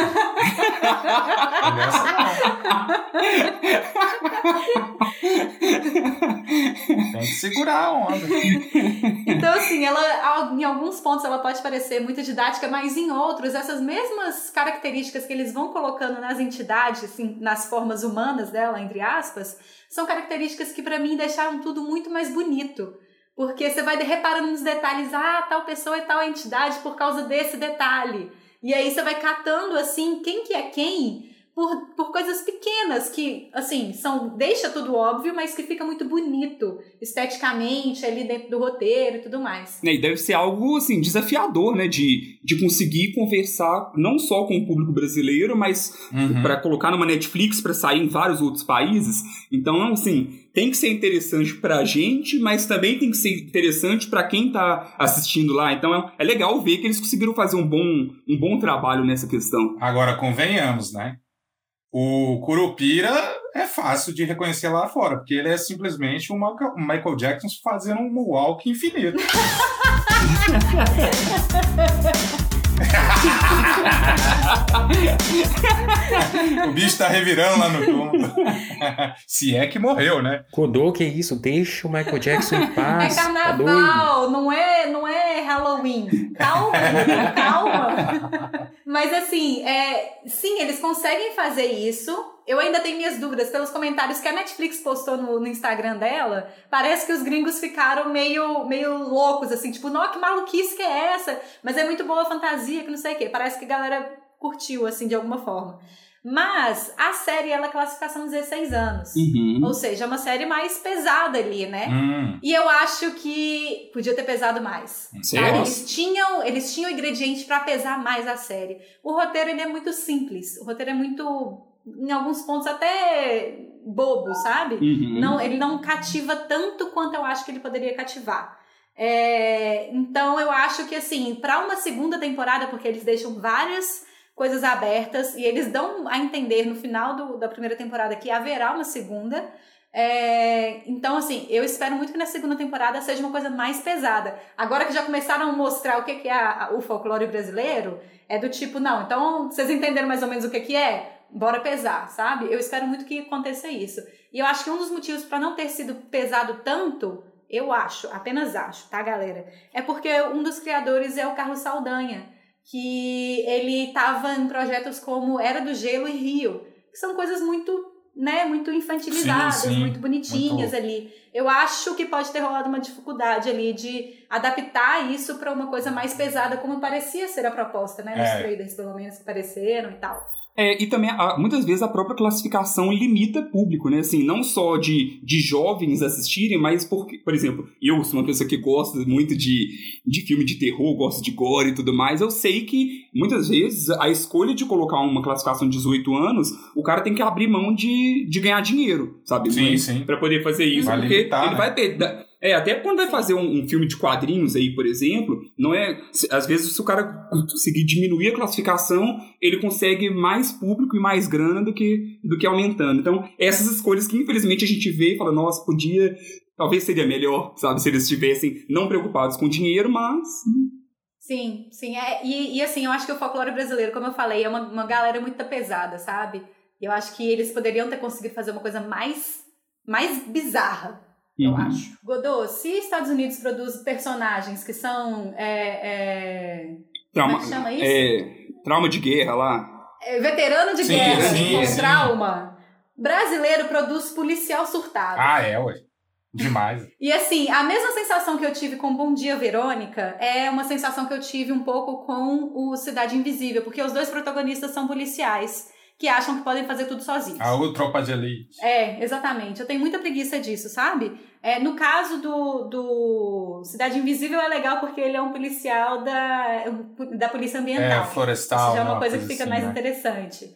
Tem que segurar a onda. Então, assim, ela, em alguns pontos, ela pode parecer ser muito didática, mas em outros, essas mesmas características que eles vão colocando nas entidades, assim, nas formas humanas dela, entre aspas, são características que para mim deixaram tudo muito mais bonito. Porque você vai reparando nos detalhes, ah, tal pessoa é tal entidade por causa desse detalhe. E aí você vai catando assim, quem que é quem, por, por coisas pequenas que, assim, são deixa tudo óbvio, mas que fica muito bonito esteticamente ali dentro do roteiro e tudo mais. É, e deve ser algo, assim, desafiador, né? De, de conseguir conversar não só com o público brasileiro, mas Uhum. para colocar numa Netflix para sair em vários outros países. Então, assim, tem que ser interessante pra gente, mas também tem que ser interessante pra quem tá assistindo lá. Então, é, é legal ver que eles conseguiram fazer um bom, um bom trabalho nessa questão. Agora, convenhamos, né? O Curupira é fácil de reconhecer lá fora, porque ele é simplesmente um Michael- Jackson fazendo um walk infinito. o bicho tá revirando lá no túmulo. Se é que morreu, né? Godô, que isso? Deixa o Michael Jackson em É paz. tá doido? carnaval, não é, não é Halloween. Calma, calma. Mas assim, é, sim, eles conseguem fazer isso. Eu ainda tenho minhas dúvidas pelos comentários que a Netflix postou no, no Instagram dela. Parece que os gringos ficaram meio, meio loucos, assim, tipo, não, que maluquice que é essa? Mas é muito boa a fantasia, que não sei o quê. Parece que a galera curtiu, assim, de alguma forma. Mas a série, ela é classificação 16 anos. Uhum. Ou seja, é uma série mais pesada ali, né? Hum, E eu acho que podia ter pesado mais. Sabe? Eles tinham, eles tinham ingrediente pra pesar mais a série. O roteiro ele é muito simples. O roteiro é muito, em alguns pontos até bobo, sabe? Uhum. Não, ele não cativa tanto quanto eu acho que ele poderia cativar. É, então eu acho que assim, para uma segunda temporada, porque eles deixam várias coisas abertas e eles dão a entender no final do- da primeira temporada que haverá uma segunda. É, então, assim, eu espero muito que na segunda temporada seja uma coisa mais pesada. Agora que já começaram a mostrar o que que é a- o folclore brasileiro, é do tipo, não, então vocês entenderam mais ou menos o que, que é? Bora pesar, sabe? Eu espero muito que aconteça isso. E eu acho que um dos motivos para não ter sido pesado tanto, eu acho, apenas acho, tá, galera? É porque um dos criadores é o Carlos Saldanha, que ele tava em projetos como Era do Gelo e Rio, que são coisas muito, né, muito infantilizadas, Sim, sim. muito bonitinhas Muito. ali. Eu acho que pode ter rolado uma dificuldade ali de adaptar isso para uma coisa mais pesada, como parecia ser a proposta, né, nos É. trailers pelo menos que apareceram e tal. É, e também, muitas vezes, a própria classificação limita público, né? Assim, não só de, de jovens assistirem, mas porque, por exemplo, eu sou uma pessoa que gosta muito de, de filme de terror, gosto de gore e tudo mais. Eu sei que, muitas vezes, a escolha de colocar uma classificação de 18 anos, o cara tem que abrir mão de, de ganhar dinheiro, sabe? Sim, sim. Pra poder fazer isso, Vai porque ele né? vai perder. É, até quando vai fazer um, um filme de quadrinhos aí, por exemplo, não é. se- Às vezes, se o cara conseguir diminuir a classificação, ele consegue mais público e mais grana do que, do que aumentando. Então, essas escolhas que infelizmente a gente vê e fala, nossa, podia. Talvez seria melhor, sabe, se eles estivessem não preocupados com dinheiro, mas. Sim, sim. É, e, e assim, eu acho que o folclore brasileiro, como eu falei, é uma, uma galera muito pesada, sabe? Eu acho que eles poderiam ter conseguido fazer uma coisa mais, mais bizarra, eu Uhum. acho. Godot, se Estados Unidos produz personagens que são. É, é, Trauma, Como é que chama isso? é, trauma de guerra lá. é, veterano de Sim, guerra, sim, com sim. trauma, brasileiro produz policial surtado. Ah, é, ué. Demais. E assim, a mesma sensação que eu tive com Bom Dia Verônica é uma sensação que eu tive um pouco com o Cidade Invisível, porque os dois protagonistas são policiais que acham que podem fazer tudo sozinhos. A outra tropa de elite. É, exatamente. Eu tenho muita preguiça disso, sabe? É, no caso do, do Cidade Invisível é legal porque ele é um policial da, da Polícia Ambiental. É, florestal. Isso já é uma uma coisa que fica assim, mais né? interessante.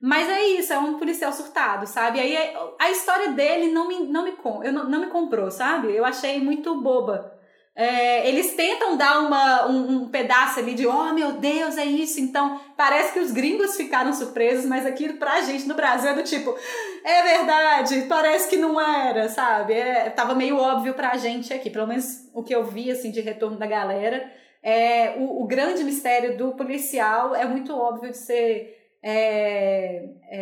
Mas é isso, é um policial surtado, sabe? Aí é- a história dele não me, não me, com- eu não, não me comprou, sabe? Eu achei muito boba. É, eles tentam dar uma, um, um pedaço ali de, oh meu Deus, é isso. Então, parece que os gringos ficaram surpresos, mas aquilo pra gente no Brasil é do tipo, é verdade, parece que não era, sabe? É, tava meio óbvio pra gente aqui, pelo menos o que eu vi, assim, de retorno da galera. É, o, o grande mistério do policial é muito óbvio de ser é,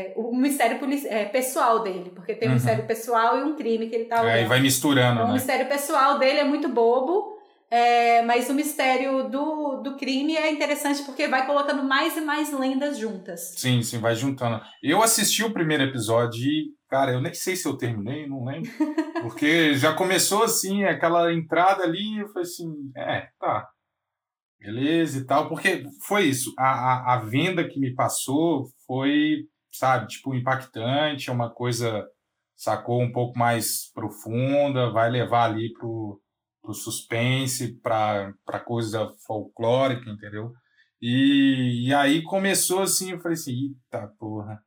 é, o mistério é, pessoal dele, porque tem um Uhum. mistério pessoal e um crime que ele tá É, e olhando. vai misturando, Então, o né? mistério pessoal dele é muito bobo, é, mas o mistério do, do crime é interessante porque vai colocando mais e mais lendas juntas. Sim, sim, vai juntando. Eu assisti o primeiro episódio e, cara, eu nem sei se eu terminei, não lembro. Porque já começou assim, aquela entrada ali, eu falei assim, é, tá. Beleza e tal. Porque foi isso. A, a, a venda que me passou foi sabe, tipo, impactante, é uma coisa, sacou, um pouco mais profunda, vai levar ali pro, pro suspense, pra, pra coisa folclórica, entendeu? E, e aí começou assim, eu falei assim, eita porra,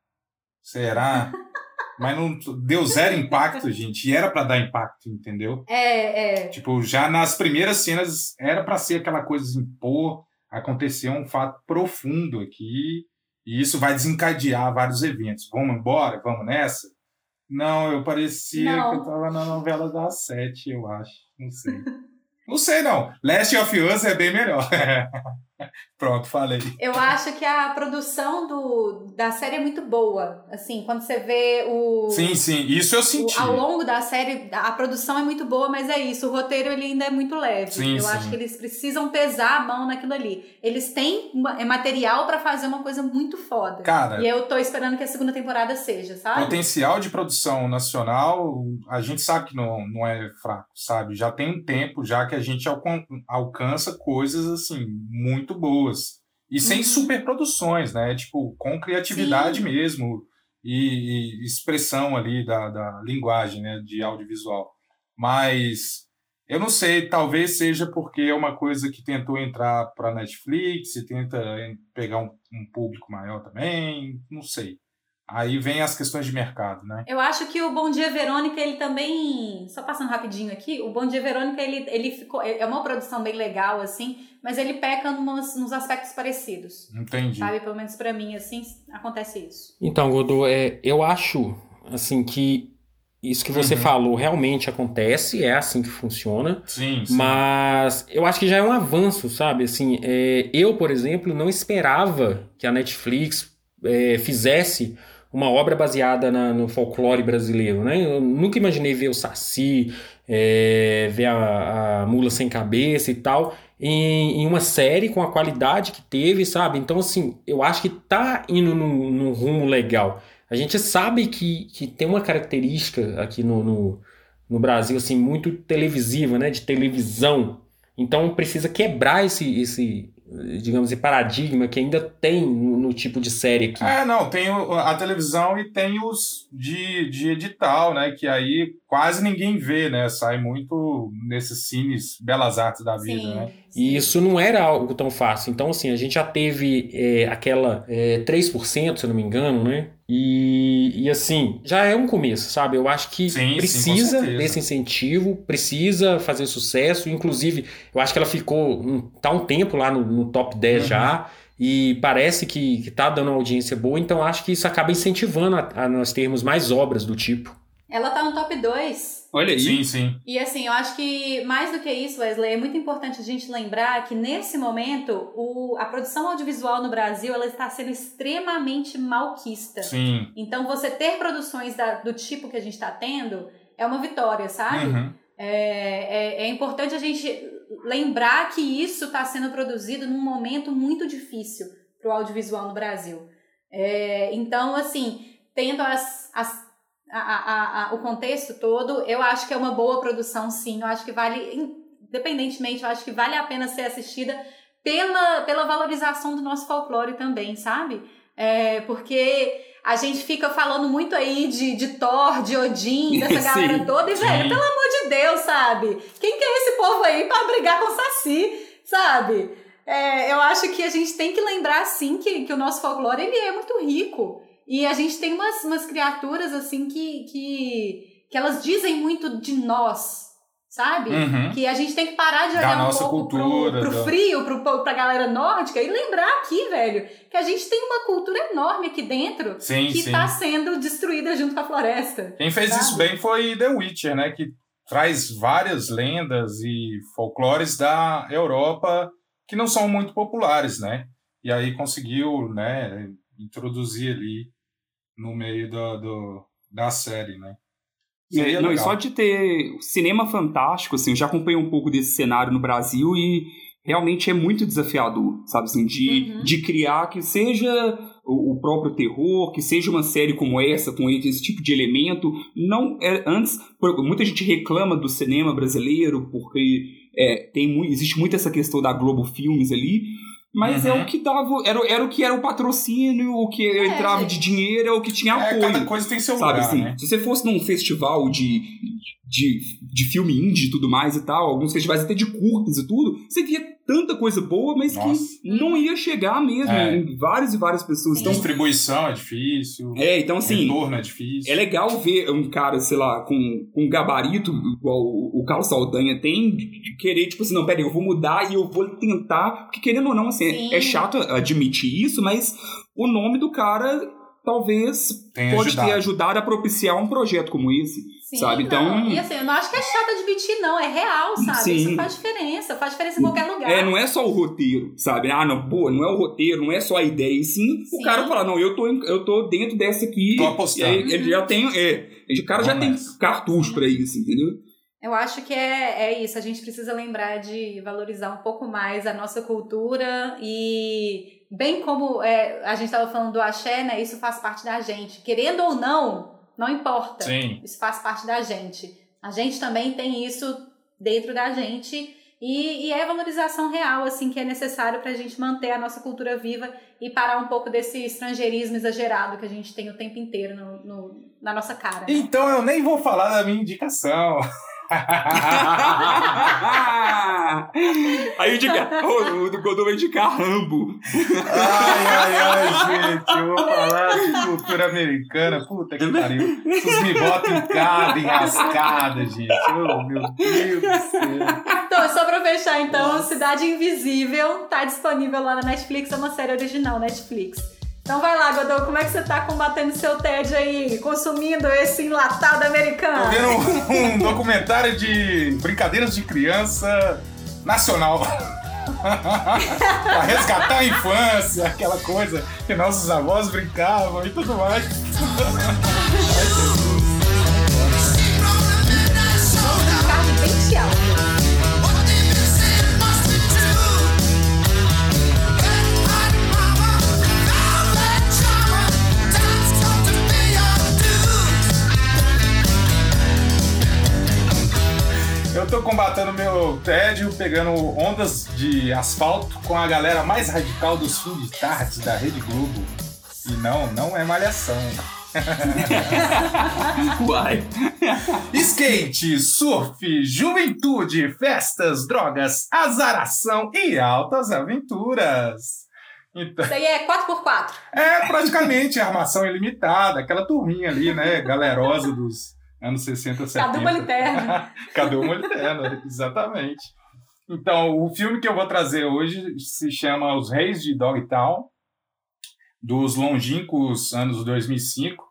será? Mas não deu zero impacto, gente. E era para dar impacto, entendeu? É, é. Tipo, já nas primeiras cenas era para ser aquela coisa assim, pô, aconteceu um fato profundo aqui e isso vai desencadear vários eventos. Vamos embora? Vamos nessa? Não, eu parecia Não. que eu tava na novela das sete, eu acho. Não sei. não sei, não. Last of Us é bem melhor. Pronto, falei. Eu acho que a produção do, da série é muito boa. Assim, quando você vê o. Sim, sim, isso eu o- senti. ao longo da série, a produção é muito boa, mas é isso. O roteiro ele ainda é muito leve. Sim, Eu sim. acho que eles precisam pesar a mão naquilo ali. Eles têm é material pra fazer uma coisa muito foda. Cara, E eu tô esperando que a segunda temporada seja, sabe? potencial de produção nacional, a gente sabe que não, não é fraco, sabe? Já tem um tempo já que a gente alcan- alcança coisas assim muito boas e sem Uhum. superproduções, né? Tipo com criatividade Sim. mesmo e, e expressão ali da, da linguagem, né? De audiovisual. Mas eu não sei, talvez seja porque é uma coisa que tentou entrar para Netflix e tenta pegar um, um público maior também, não sei. Aí vem as questões de mercado, né? Eu acho que o Bom Dia Verônica, ele também. Só passando rapidinho aqui, o Bom Dia Verônica, ele, ele ficou. É uma produção bem legal, assim, mas ele peca numas, nos aspectos parecidos. Entendi. Sabe? Pelo menos pra mim, assim, acontece isso. Então, Godô, é, eu acho assim que isso que você Uhum. falou realmente acontece, é assim que funciona. Sim, sim. Mas eu acho que já é um avanço, sabe? Assim, é, eu, por exemplo, não esperava que a Netflix é, fizesse uma obra baseada na- no folclore brasileiro, né? Eu nunca imaginei ver o Saci, é, ver a, a Mula Sem Cabeça e tal, em, em uma série com a qualidade que teve, sabe? Então, assim, eu acho que tá indo num, num rumo legal. A gente sabe que, que tem uma característica aqui no, no, no Brasil, assim, muito televisiva, né? De televisão. Então precisa quebrar esse, esse digamos, esse paradigma que ainda tem no, no tipo de série aqui. É, não, tem o- a televisão e tem os de, de edital, né? Que aí quase ninguém vê, né? Sai muito nesses cines belas artes da vida, Sim. né? E isso não era algo tão fácil. Então, assim, a gente já teve é, aquela é, 3%, se eu não me engano, né? E, e assim, já é um começo, sabe? Eu acho que Sim, sim, precisa certeza. desse incentivo, precisa fazer sucesso. Inclusive, eu acho que ela ficou um, tá um tempo lá no, no top 10 Uhum. já. E parece que, que tá dando uma audiência boa, então acho que isso acaba incentivando a, a nós termos mais obras do tipo. Ela tá no top 2. Olha aí. Sim, sim. E assim, eu acho que mais do que isso, Wesley, é muito importante a gente lembrar que nesse momento o, a produção audiovisual no Brasil ela está sendo extremamente malquista. Sim. Então você ter produções da- do tipo que a gente está tendo é uma vitória, sabe? Uhum. É, é, é importante a gente lembrar que isso está sendo produzido num momento muito difícil para o audiovisual no Brasil. É, então, assim, tendo as, as- a- a- a- o contexto todo, eu acho que é uma boa produção, sim. Eu acho que vale, independentemente, eu acho que vale a pena ser assistida pela, pela valorização do nosso folclore também, sabe? É, porque a gente fica falando muito aí de, de Thor, de Odin, dessa Sim, galera toda, e, velho, pelo amor de Deus, sabe? Quem que é esse povo aí pra brigar com o Saci, sabe? É, eu acho que a gente tem que lembrar, sim, que, que o nosso folclore, ele é muito rico. E a gente tem umas, umas criaturas, assim, que, que, que elas dizem muito de nós, sabe? Uhum. Que a gente tem que parar de Da olhar um nossa pouco cultura, pro, pro da- frio, pro, pra galera nórdica e lembrar aqui, velho, que a gente tem uma cultura enorme aqui dentro Sim, que sim. tá sendo destruída junto com a floresta. Quem fez Sabe? isso bem foi The Witcher, né? Que traz várias lendas e folclores da Europa que não são muito populares, né? E aí conseguiu, né, introduzir ali no meio do, do- da série, né? Seria É, não, e só de ter cinema fantástico, assim, eu já acompanhei um pouco desse cenário no Brasil e realmente é muito desafiador, sabe assim, de, Uhum. de criar que seja o, o próprio terror, que seja uma série como essa, com esse tipo de elemento. Não é, antes, muita gente reclama do cinema brasileiro porque é, tem existe muito essa questão da Globo Filmes ali, Mas é Uhum. o que dava. Era, era o que era o patrocínio, o que entrava gente. de dinheiro, é o que tinha É, apoio. cada coisa tem seu Sabe lugar, assim, né? se você fosse num festival de, de, de filme indie e tudo mais e tal, alguns festivais até de curtas e tudo, você via tanta coisa boa, mas Nossa. que não ia chegar mesmo É. em várias e várias pessoas. Então, Distribuição é difícil, é, então assim, retorno é difícil. é legal ver um cara, sei lá, com, com um gabarito, igual o, o Carlos Saldanha tem, de querer, tipo assim, não, peraí, eu vou mudar e eu vou tentar, porque querendo ou não, assim, Sim. é chato admitir isso, mas o nome do cara talvez Tem pode ajudado. ter ajudado a propiciar um projeto como esse, Sim, sabe? não. Então, E assim, eu não acho que é chato admitir, não. É real, sabe? Sim. Isso faz diferença. Faz diferença em qualquer lugar. é, não é só o roteiro, sabe? Ah, não, pô, não é o roteiro, não é só a ideia, e sim, Sim. o cara fala, não, eu tô, eu tô dentro dessa aqui. Tô apostando. E aí, ele já tem, é, o cara já tem cartucho pra isso, entendeu? Eu acho que é, é isso. A gente precisa lembrar de valorizar um pouco mais a nossa cultura e, bem como é, a gente estava falando do axé, né? Isso faz parte da gente. Querendo ou não, não importa. Sim. Isso faz parte da gente. A gente também tem isso dentro da gente. E, e é valorização real, assim, que é necessário para a gente manter a nossa cultura viva e parar um pouco desse estrangeirismo exagerado que a gente tem o tempo inteiro no, no- na nossa cara. né? Então eu nem vou falar da minha indicação. Aí indica, o, o Godot vai indicar Rambo. Ai, ai, ai, gente, eu vou falar de cultura americana. Puta que pariu. Vocês me botam em cada enrascada, gente. Oh, meu Deus do céu. Então, só pra fechar, então, Cidade Invisível tá disponível lá na Netflix, é uma série original Netflix. Então vai lá, Godot, como é que você tá combatendo seu tédio aí, consumindo esse enlatado Tô americano? vendo um, um documentário de brincadeiras de criança nacional. pra resgatar a infância, aquela coisa que nossos avós brincavam e tudo mais. tô combatendo meu tédio, pegando ondas de asfalto com a galera mais radical dos fins de tarde da Rede Globo. E não, não é malhação. Uai. Skate, surf, juventude, festas, drogas, azaração e altas aventuras. Então, Isso aí é 4x4. é praticamente armação ilimitada, aquela turminha ali, né, galerosa dos anos 60, 70. Cadu Moliterno. Cadê o Moliterno? Exatamente. Então, o filme que eu vou trazer hoje se chama Os Reis de Dogtown, dos longínquos anos 2005,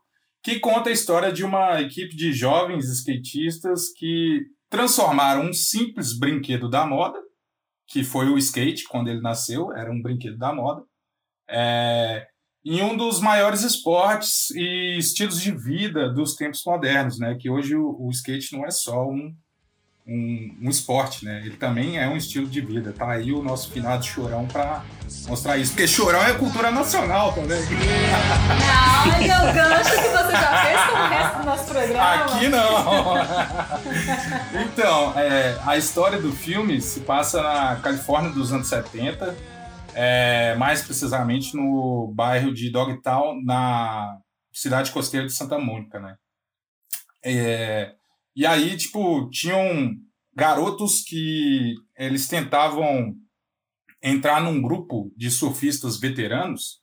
que conta a história de uma equipe de jovens skatistas que transformaram um simples brinquedo da moda, que foi o skate quando ele nasceu, era um brinquedo da moda, é, em um dos maiores esportes e estilos de vida dos tempos modernos, né? Que hoje o, o skate não é só um, um, um esporte, né? Ele também é um estilo de vida. Tá aí o nosso finado Chorão para mostrar isso. Porque Chorão é cultura nacional também. Olha o gancho que você já fez com o resto do nosso programa. Aqui não! então, é, a história do filme se passa na Califórnia dos anos 70, é, mais precisamente no bairro de Dogtown, na cidade costeira de Santa Mônica, né? É, e aí, tipo, tinham garotos que eles tentavam entrar num grupo de surfistas veteranos.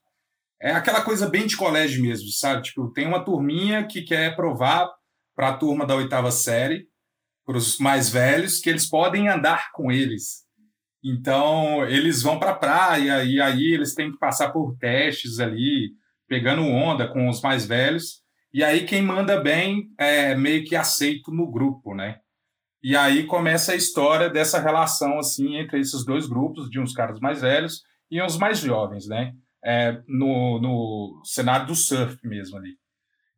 É aquela coisa bem de colégio mesmo, sabe? Tipo, tem uma turminha que quer provar para a turma da oitava série, para os mais velhos, que eles podem andar com eles. Então, eles vão para a praia e aí eles têm que passar por testes ali, pegando onda com os mais velhos. E aí quem manda bem é meio que aceito no grupo, né? E aí começa a história dessa relação assim entre esses dois grupos, de uns caras mais velhos e uns mais jovens, né? É, no, no cenário do surf mesmo ali.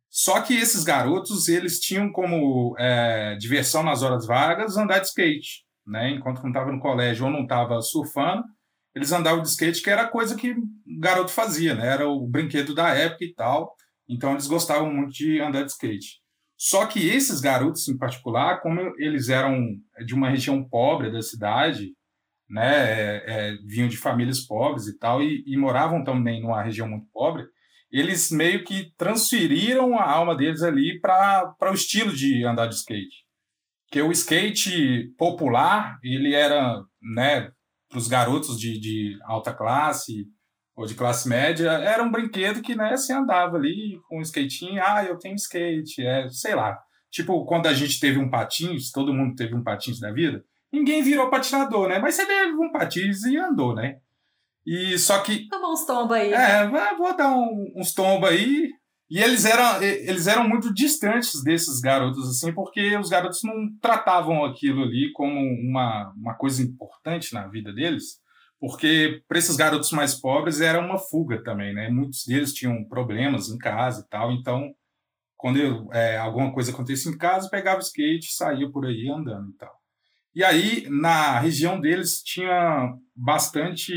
Só que esses garotos, eles tinham como é, diversão nas horas vagas andar de skate, né? Enquanto não estava no colégio ou não estava surfando, eles andavam de skate, que era coisa que garoto fazia, né? Era o brinquedo da época e tal. Então eles gostavam muito de andar de skate. Só que esses garotos em particular, como eles eram de uma região pobre da cidade, né, é, é, vinham de famílias pobres e tal, e, e, moravam também numa região muito pobre, eles meio que transferiram a alma deles ali para o estilo de andar de skate. Que o skate popular, ele era, né, para os garotos de, de alta classe ou de classe média, era um brinquedo que, né, se andava ali com um skatinho, ah, eu tenho skate, é, sei lá. Tipo, quando a gente teve um patins, todo mundo teve um patins na vida, ninguém virou patinador, né? Mas você teve um patins e andou, né? E só que. Toma uns tombos aí. É, vou dar um, uns tombos aí. E eles eram, eles eram muito distantes desses garotos, assim, porque os garotos não tratavam aquilo ali como uma, uma coisa importante na vida deles, porque para esses garotos mais pobres era uma fuga também, né? Muitos deles tinham problemas em casa e tal, então quando eu, é, alguma coisa acontecia em casa, pegava o skate, saía por aí andando e tal. E aí, na região deles, tinha bastante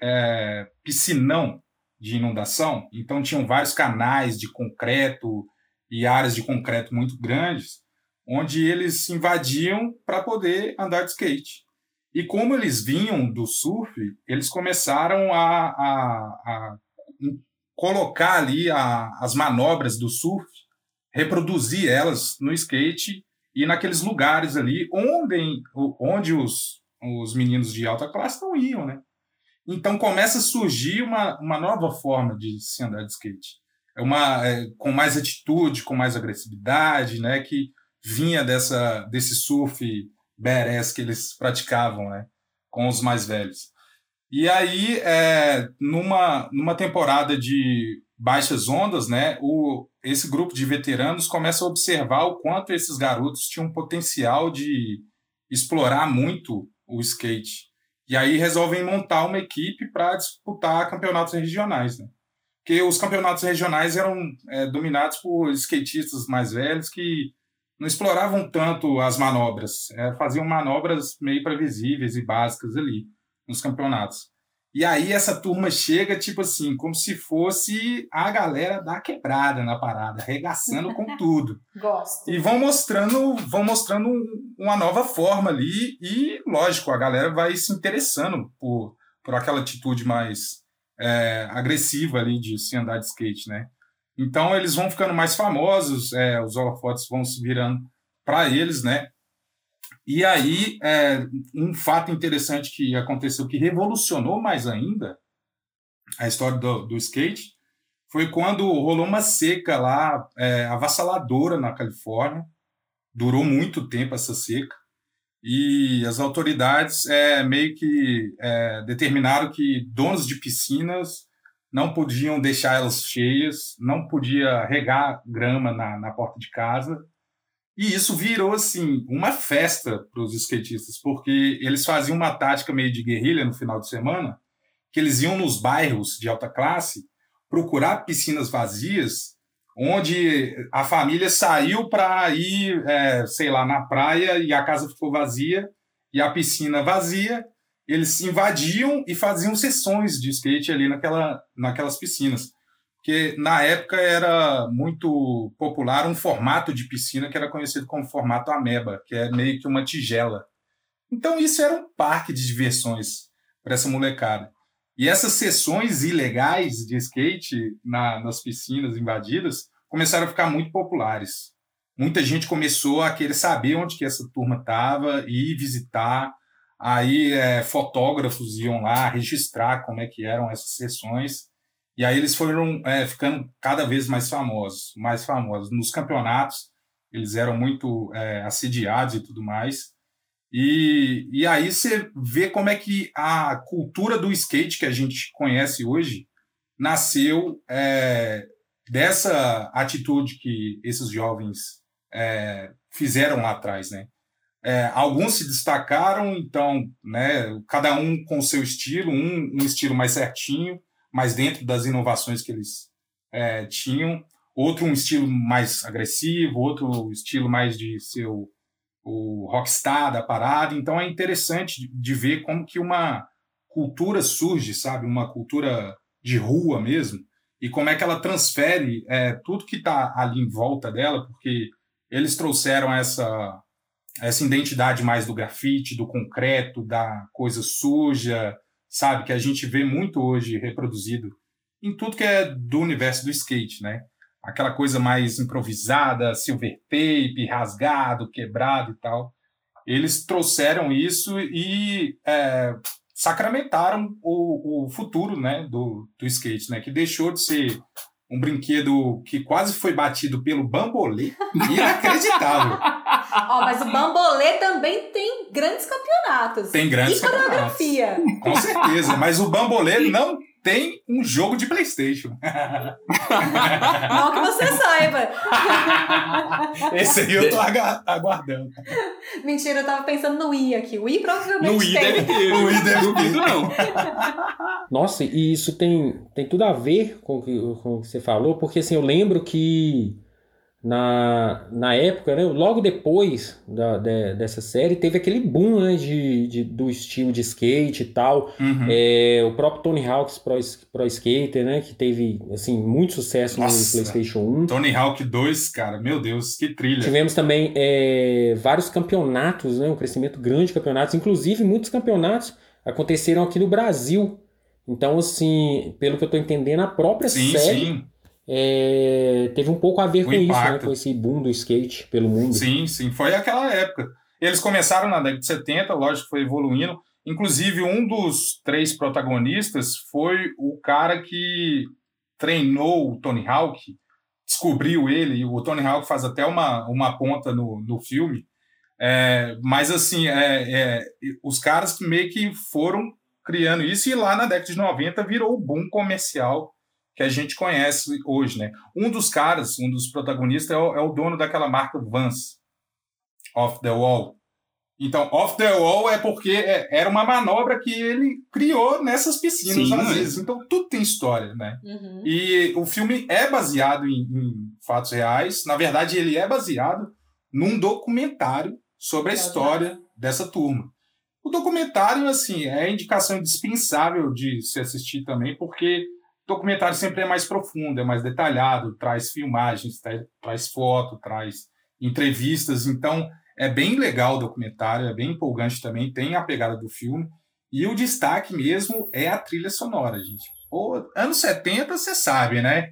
é, piscinão de inundação, então tinham vários canais de concreto e áreas de concreto muito grandes, onde eles invadiam para poder andar de skate. E como eles vinham do surf, eles começaram a, a, a colocar ali a, as manobras do surf, reproduzir elas no skate e naqueles lugares ali onde, onde os, os meninos de alta classe não iam, né? Então começa a surgir uma, uma nova forma de se andar de skate. É uma, é, com mais atitude, com mais agressividade, né? Que vinha dessa, desse surf badass que eles praticavam, né? Com os mais velhos. E aí, é, numa, numa temporada de baixas ondas, né, o, esse grupo de veteranos começa a observar o quanto esses garotos tinham potencial de explorar muito o skate. E aí resolvem montar uma equipe para disputar campeonatos regionais. Né? Porque os campeonatos regionais eram é, dominados por skatistas mais velhos que não exploravam tanto as manobras, é, faziam manobras meio previsíveis e básicas ali nos campeonatos. E aí essa turma chega, tipo assim, como se fosse a galera da quebrada na parada, arregaçando com tudo. Gosto. E vão mostrando, vão mostrando uma nova forma ali, e lógico, a galera vai se interessando por, por aquela atitude mais é, agressiva ali de se andar de skate, né? Então eles vão ficando mais famosos, é, os holofotes vão se virando para eles, né? E aí, é, um fato interessante que aconteceu, que revolucionou mais ainda a história do, do skate, foi quando rolou uma seca lá, é, avassaladora na Califórnia. Durou muito tempo essa seca. E as autoridades é, meio que é, determinaram que donos de piscinas não podiam deixar elas cheias, não podia regar grama na, na porta de casa e isso virou, assim, uma festa para os skatistas, porque eles faziam uma tática meio de guerrilha no final de semana, que eles iam nos bairros de alta classe procurar piscinas vazias, onde a família saiu para ir, é, sei lá, na praia e a casa ficou vazia e a piscina vazia, eles invadiam e faziam sessões de skate ali naquela, naquelas piscinas que na época era muito popular um formato de piscina que era conhecido como formato ameba, que é meio que uma tigela. Então isso era um parque de diversões para essa molecada. E essas sessões ilegais de skate na, nas piscinas invadidas começaram a ficar muito populares. Muita gente começou a querer saber onde que essa turma estava e visitar. Aí é, fotógrafos iam lá registrar como é que eram essas sessões e aí eles foram é, ficando cada vez mais famosos, mais famosos. Nos campeonatos, eles eram muito é, assediados e tudo mais. E, e aí você vê como é que a cultura do skate que a gente conhece hoje nasceu é, dessa atitude que esses jovens é, fizeram lá atrás, né? É, alguns se destacaram, então, né, cada um com seu estilo, um, um estilo mais certinho, mais dentro das inovações que eles é, tinham. Outro um estilo mais agressivo, outro estilo mais de ser o, o rockstar da parada. Então é interessante de ver como que uma cultura surge, sabe? Uma cultura de rua mesmo. E como é que ela transfere é, tudo que está ali em volta dela, porque eles trouxeram essa essa identidade mais do grafite, do concreto, da coisa suja, sabe? Que a gente vê muito hoje reproduzido em tudo que é do universo do skate, né? Aquela coisa mais improvisada, silver tape, rasgado, quebrado e tal. Eles trouxeram isso e é, sacramentaram o, o futuro né, do, do skate, né? Que deixou de ser um brinquedo que quase foi batido pelo bambolê. Inacreditável. Ó, mas o bambolê também tem grandes campeonatos. Tem grandes e coreografia. Com certeza, mas o bambolê não tem um jogo de PlayStation. Não que você saiba. Esse aí eu tô aguardando. Mentira, eu tava pensando no Wii aqui. O Wii provavelmente no Wii tem. deve ter. No Wii deve ter. não. Nossa, e isso tem, tem tudo a ver com o, que, com o que você falou, porque assim, eu lembro que na, na época, né, logo depois da, de, dessa série, teve aquele boom né, de, de, do estilo de skate e tal. Uhum. É, o próprio Tony Hawk's Pro, Pro Skater, né, que teve assim, muito sucesso Nossa. no PlayStation 1. Tony Hawk 2, cara, meu Deus, que trilha. Tivemos também é, vários campeonatos, né, um crescimento grande de campeonatos, inclusive muitos campeonatos aconteceram aqui no Brasil. Então, assim, pelo que eu estou entendendo, a própria sim, série sim. É, teve um pouco a ver O com isso, né? impacto. Com esse boom do skate pelo mundo. Sim, sim, foi aquela época. Eles começaram na década de 70, lógico, foi evoluindo. Inclusive, um dos três protagonistas foi o cara que treinou o Tony Hawk, descobriu ele. O Tony Hawk faz até uma, uma ponta no, no filme. É, mas, assim, é, é, os caras meio que foram criando isso, e lá na década de 90 virou o boom comercial que a gente conhece hoje, né? Um dos caras, um dos protagonistas é o, é o dono daquela marca Vans, Off the Wall. Então, Off the Wall é porque é- era uma manobra que ele criou nessas piscinas Sim, vazias. Então, tudo tem história, né? Uhum. E o filme é baseado em, em fatos reais. Na verdade, ele é baseado num documentário sobre a história dessa turma. O documentário, assim, é indicação indispensável de se assistir também, porque documentário sempre é mais profundo, é mais detalhado, traz filmagens, tra- traz foto, traz entrevistas. Então, é bem legal o documentário, é bem empolgante também, tem a pegada do filme. E o destaque mesmo é a trilha sonora, gente. Pô, anos 70, você sabe, né?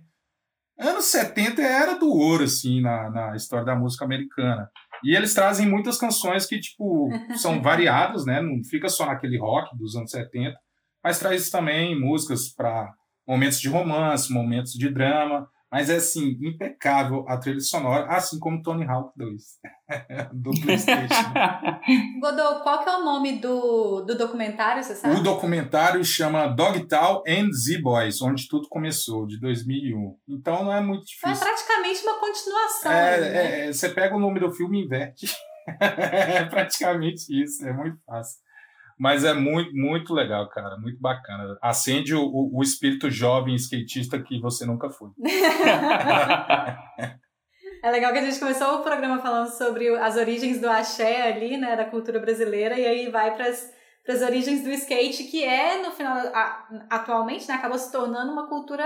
Anos 70 era do ouro, assim, na, na história da música americana. E eles trazem muitas canções que, tipo, são variadas, né? Não fica só naquele rock dos anos 70, mas traz também músicas para momentos de romance, momentos de drama. Mas é, assim, impecável a trilha sonora, assim como Tony Hawk 2, do PlayStation. Godot, qual que é o nome do, do documentário, você sabe? O documentário chama Dogtown and Z-Boys, onde tudo começou, de 2001. Então não é muito É difícil. praticamente uma continuação. É, né? é, é, você pega o nome do filme e inverte. é praticamente isso, é muito fácil. Mas é muito, muito legal, cara, muito bacana. Acende o, o, espírito jovem skatista que você nunca foi. É legal que a gente começou o programa falando sobre as origens do axé ali, né, da cultura brasileira, e aí vai para as origens do skate, que é, no final, a- atualmente, né, acabou se tornando uma cultura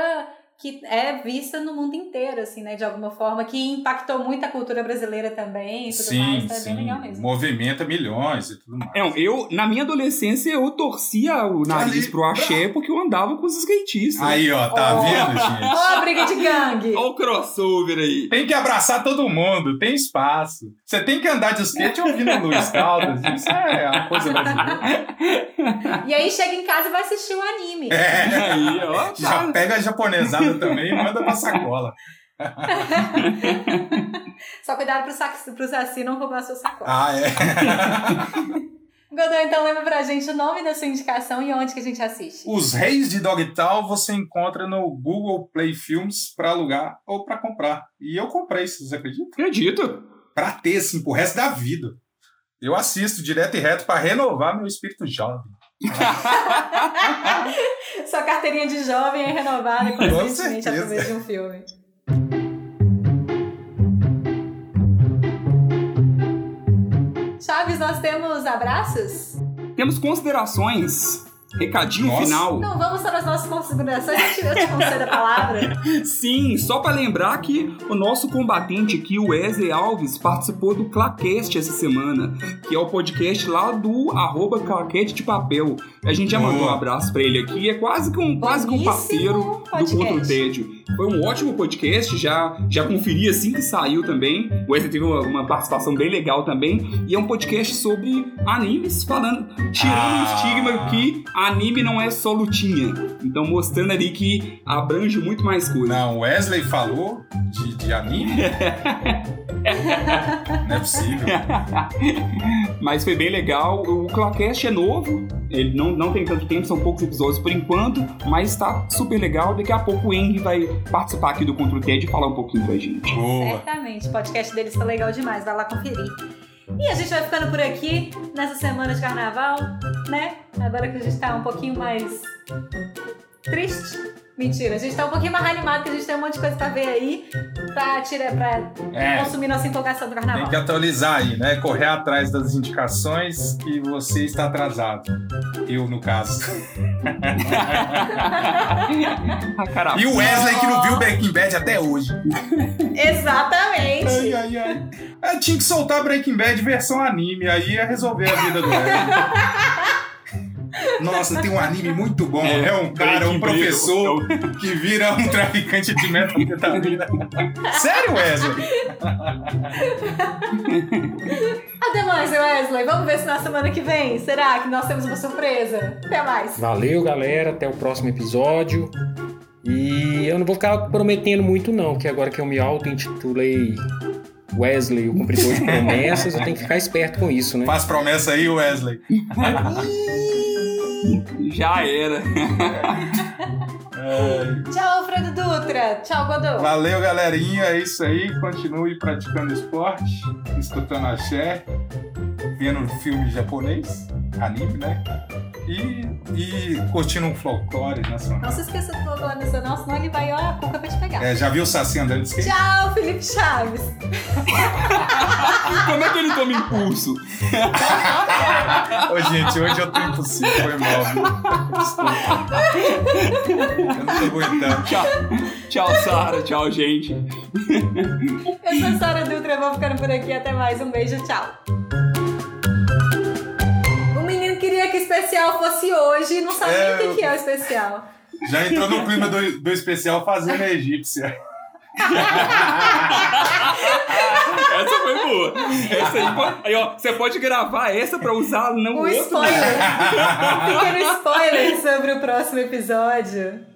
que é vista no mundo inteiro, assim, né, de alguma forma, que impactou muito a cultura brasileira também e tudo sim, mais, é sim. bem legal mesmo. Movimenta milhões e tudo mais. Não, eu, na minha adolescência, eu torcia o nariz Ali- pro axé porque eu andava com os skatistas. Aí, ó, tá Ó. vendo, gente? Ó, a briga de gangue! Olha o crossover aí. Tem que abraçar todo mundo, tem espaço. Você tem que andar de skate ouvindo Luiz Caldas. Isso é a coisa brasileira. E aí chega em casa e vai assistir o anime. É. Aí, ó. Já pega a japonesada também manda pra sacola. Só cuidado pro, sac, pro Saci não roubar a sua sacola. Ah, é. Godot, então lembra pra gente o nome da sua indicação e onde que a gente assiste. Os Reis de Dogtown você encontra no Google Play Films pra alugar ou pra comprar. E eu comprei, vocês acreditam? Acredito. Pra ter, assim, pro resto da vida. Eu assisto direto e reto pra renovar meu espírito jovem. Sua carteirinha de jovem é renovada constantemente através de um filme. Chaves, nós temos abraços? Temos considerações. Recadinho Nossa. final. Não, vamos para as nossas considerações. Eu te, concedo a palavra. Sim, só pra lembrar que o nosso combatente aqui, o Wesley Alves, participou do Claquest essa semana, que é o podcast lá do arroba Claquete de Papel. A gente já mandou um Boa. abraço pra ele aqui, é quase que um, quase que um parceiro do podcast. Contra o Tédio. Foi um ótimo podcast, já, já conferi assim que saiu também. O Wesley teve uma, uma participação bem legal também. E é um podcast sobre animes, falando, tirando o Ah. estigma que anime não é só lutinha. Então mostrando ali que abrange muito mais coisas. Não, Wesley falou de, de anime? Não é possível. Mas foi bem legal. O Clacast é novo, ele não, não tem tanto tempo, são poucos episódios por enquanto, mas tá super legal. Daqui a pouco o Eng vai participar aqui do Contra o TED e falar um pouquinho pra gente. Boa. Certamente. O podcast deles tá legal demais. Vai lá conferir. E a gente vai ficando por aqui nessa semana de carnaval, né? Agora que a gente tá um pouquinho mais triste. Mentira, a gente tá um pouquinho mais animado, que a gente tem um monte de coisa pra ver aí, pra, tirar, pra É. consumir nossa empolgação do carnaval. Tem que atualizar aí, né? Correr atrás das indicações que você está atrasado. Eu, no caso. Ah. E o Wesley que não viu Breaking Bad até hoje. Exatamente. Ai, ai, ai. É, tinha que soltar Breaking Bad versão anime, aí ia resolver a vida do Wesley. Nossa, tem um anime muito bom. É, um cara, um Breaking Bad, professor que vira um traficante de metanfetamina. Sério, Wesley? Até mais, Wesley. Vamos ver se na semana que vem, será que nós temos uma surpresa? Até mais. Valeu, galera. Até o próximo episódio. E eu não vou ficar prometendo muito, não, que agora que eu me auto-intitulei Wesley, o cumpridor de promessas, eu tenho que ficar esperto com isso, né? Faz promessa aí, Wesley. Já era. Tchau, Alfredo Dutra. Tchau, Godô. Valeu, galerinha. É isso aí. Continue praticando esporte, escutando axé, vendo filme japonês, anime, né? E, e curtindo um folclore nacional. Não se esqueça do folclore nacional, senão ele vai, ó, a cuca vai te pegar. É, já viu o Saci andando de skate? Tchau, Felipe Chaves. Como é que ele toma impulso? Ô, gente, hoje eu tô impossível, foi mal. Desculpa. Eu não tô aguentando. Tchau, tchau, Sara. Tchau, gente. Eu sou a Sara Dutra, vou ficando por aqui. Até mais. Um beijo, tchau. O queria que o especial fosse hoje, não sabe É, o que que é o especial. Já entrou no clima do, do especial fazendo a egípcia. Essa foi boa. Essa aí, aí, ó, você pode gravar essa pra usar no Um outro. spoiler. um pequeno spoiler sobre o próximo episódio.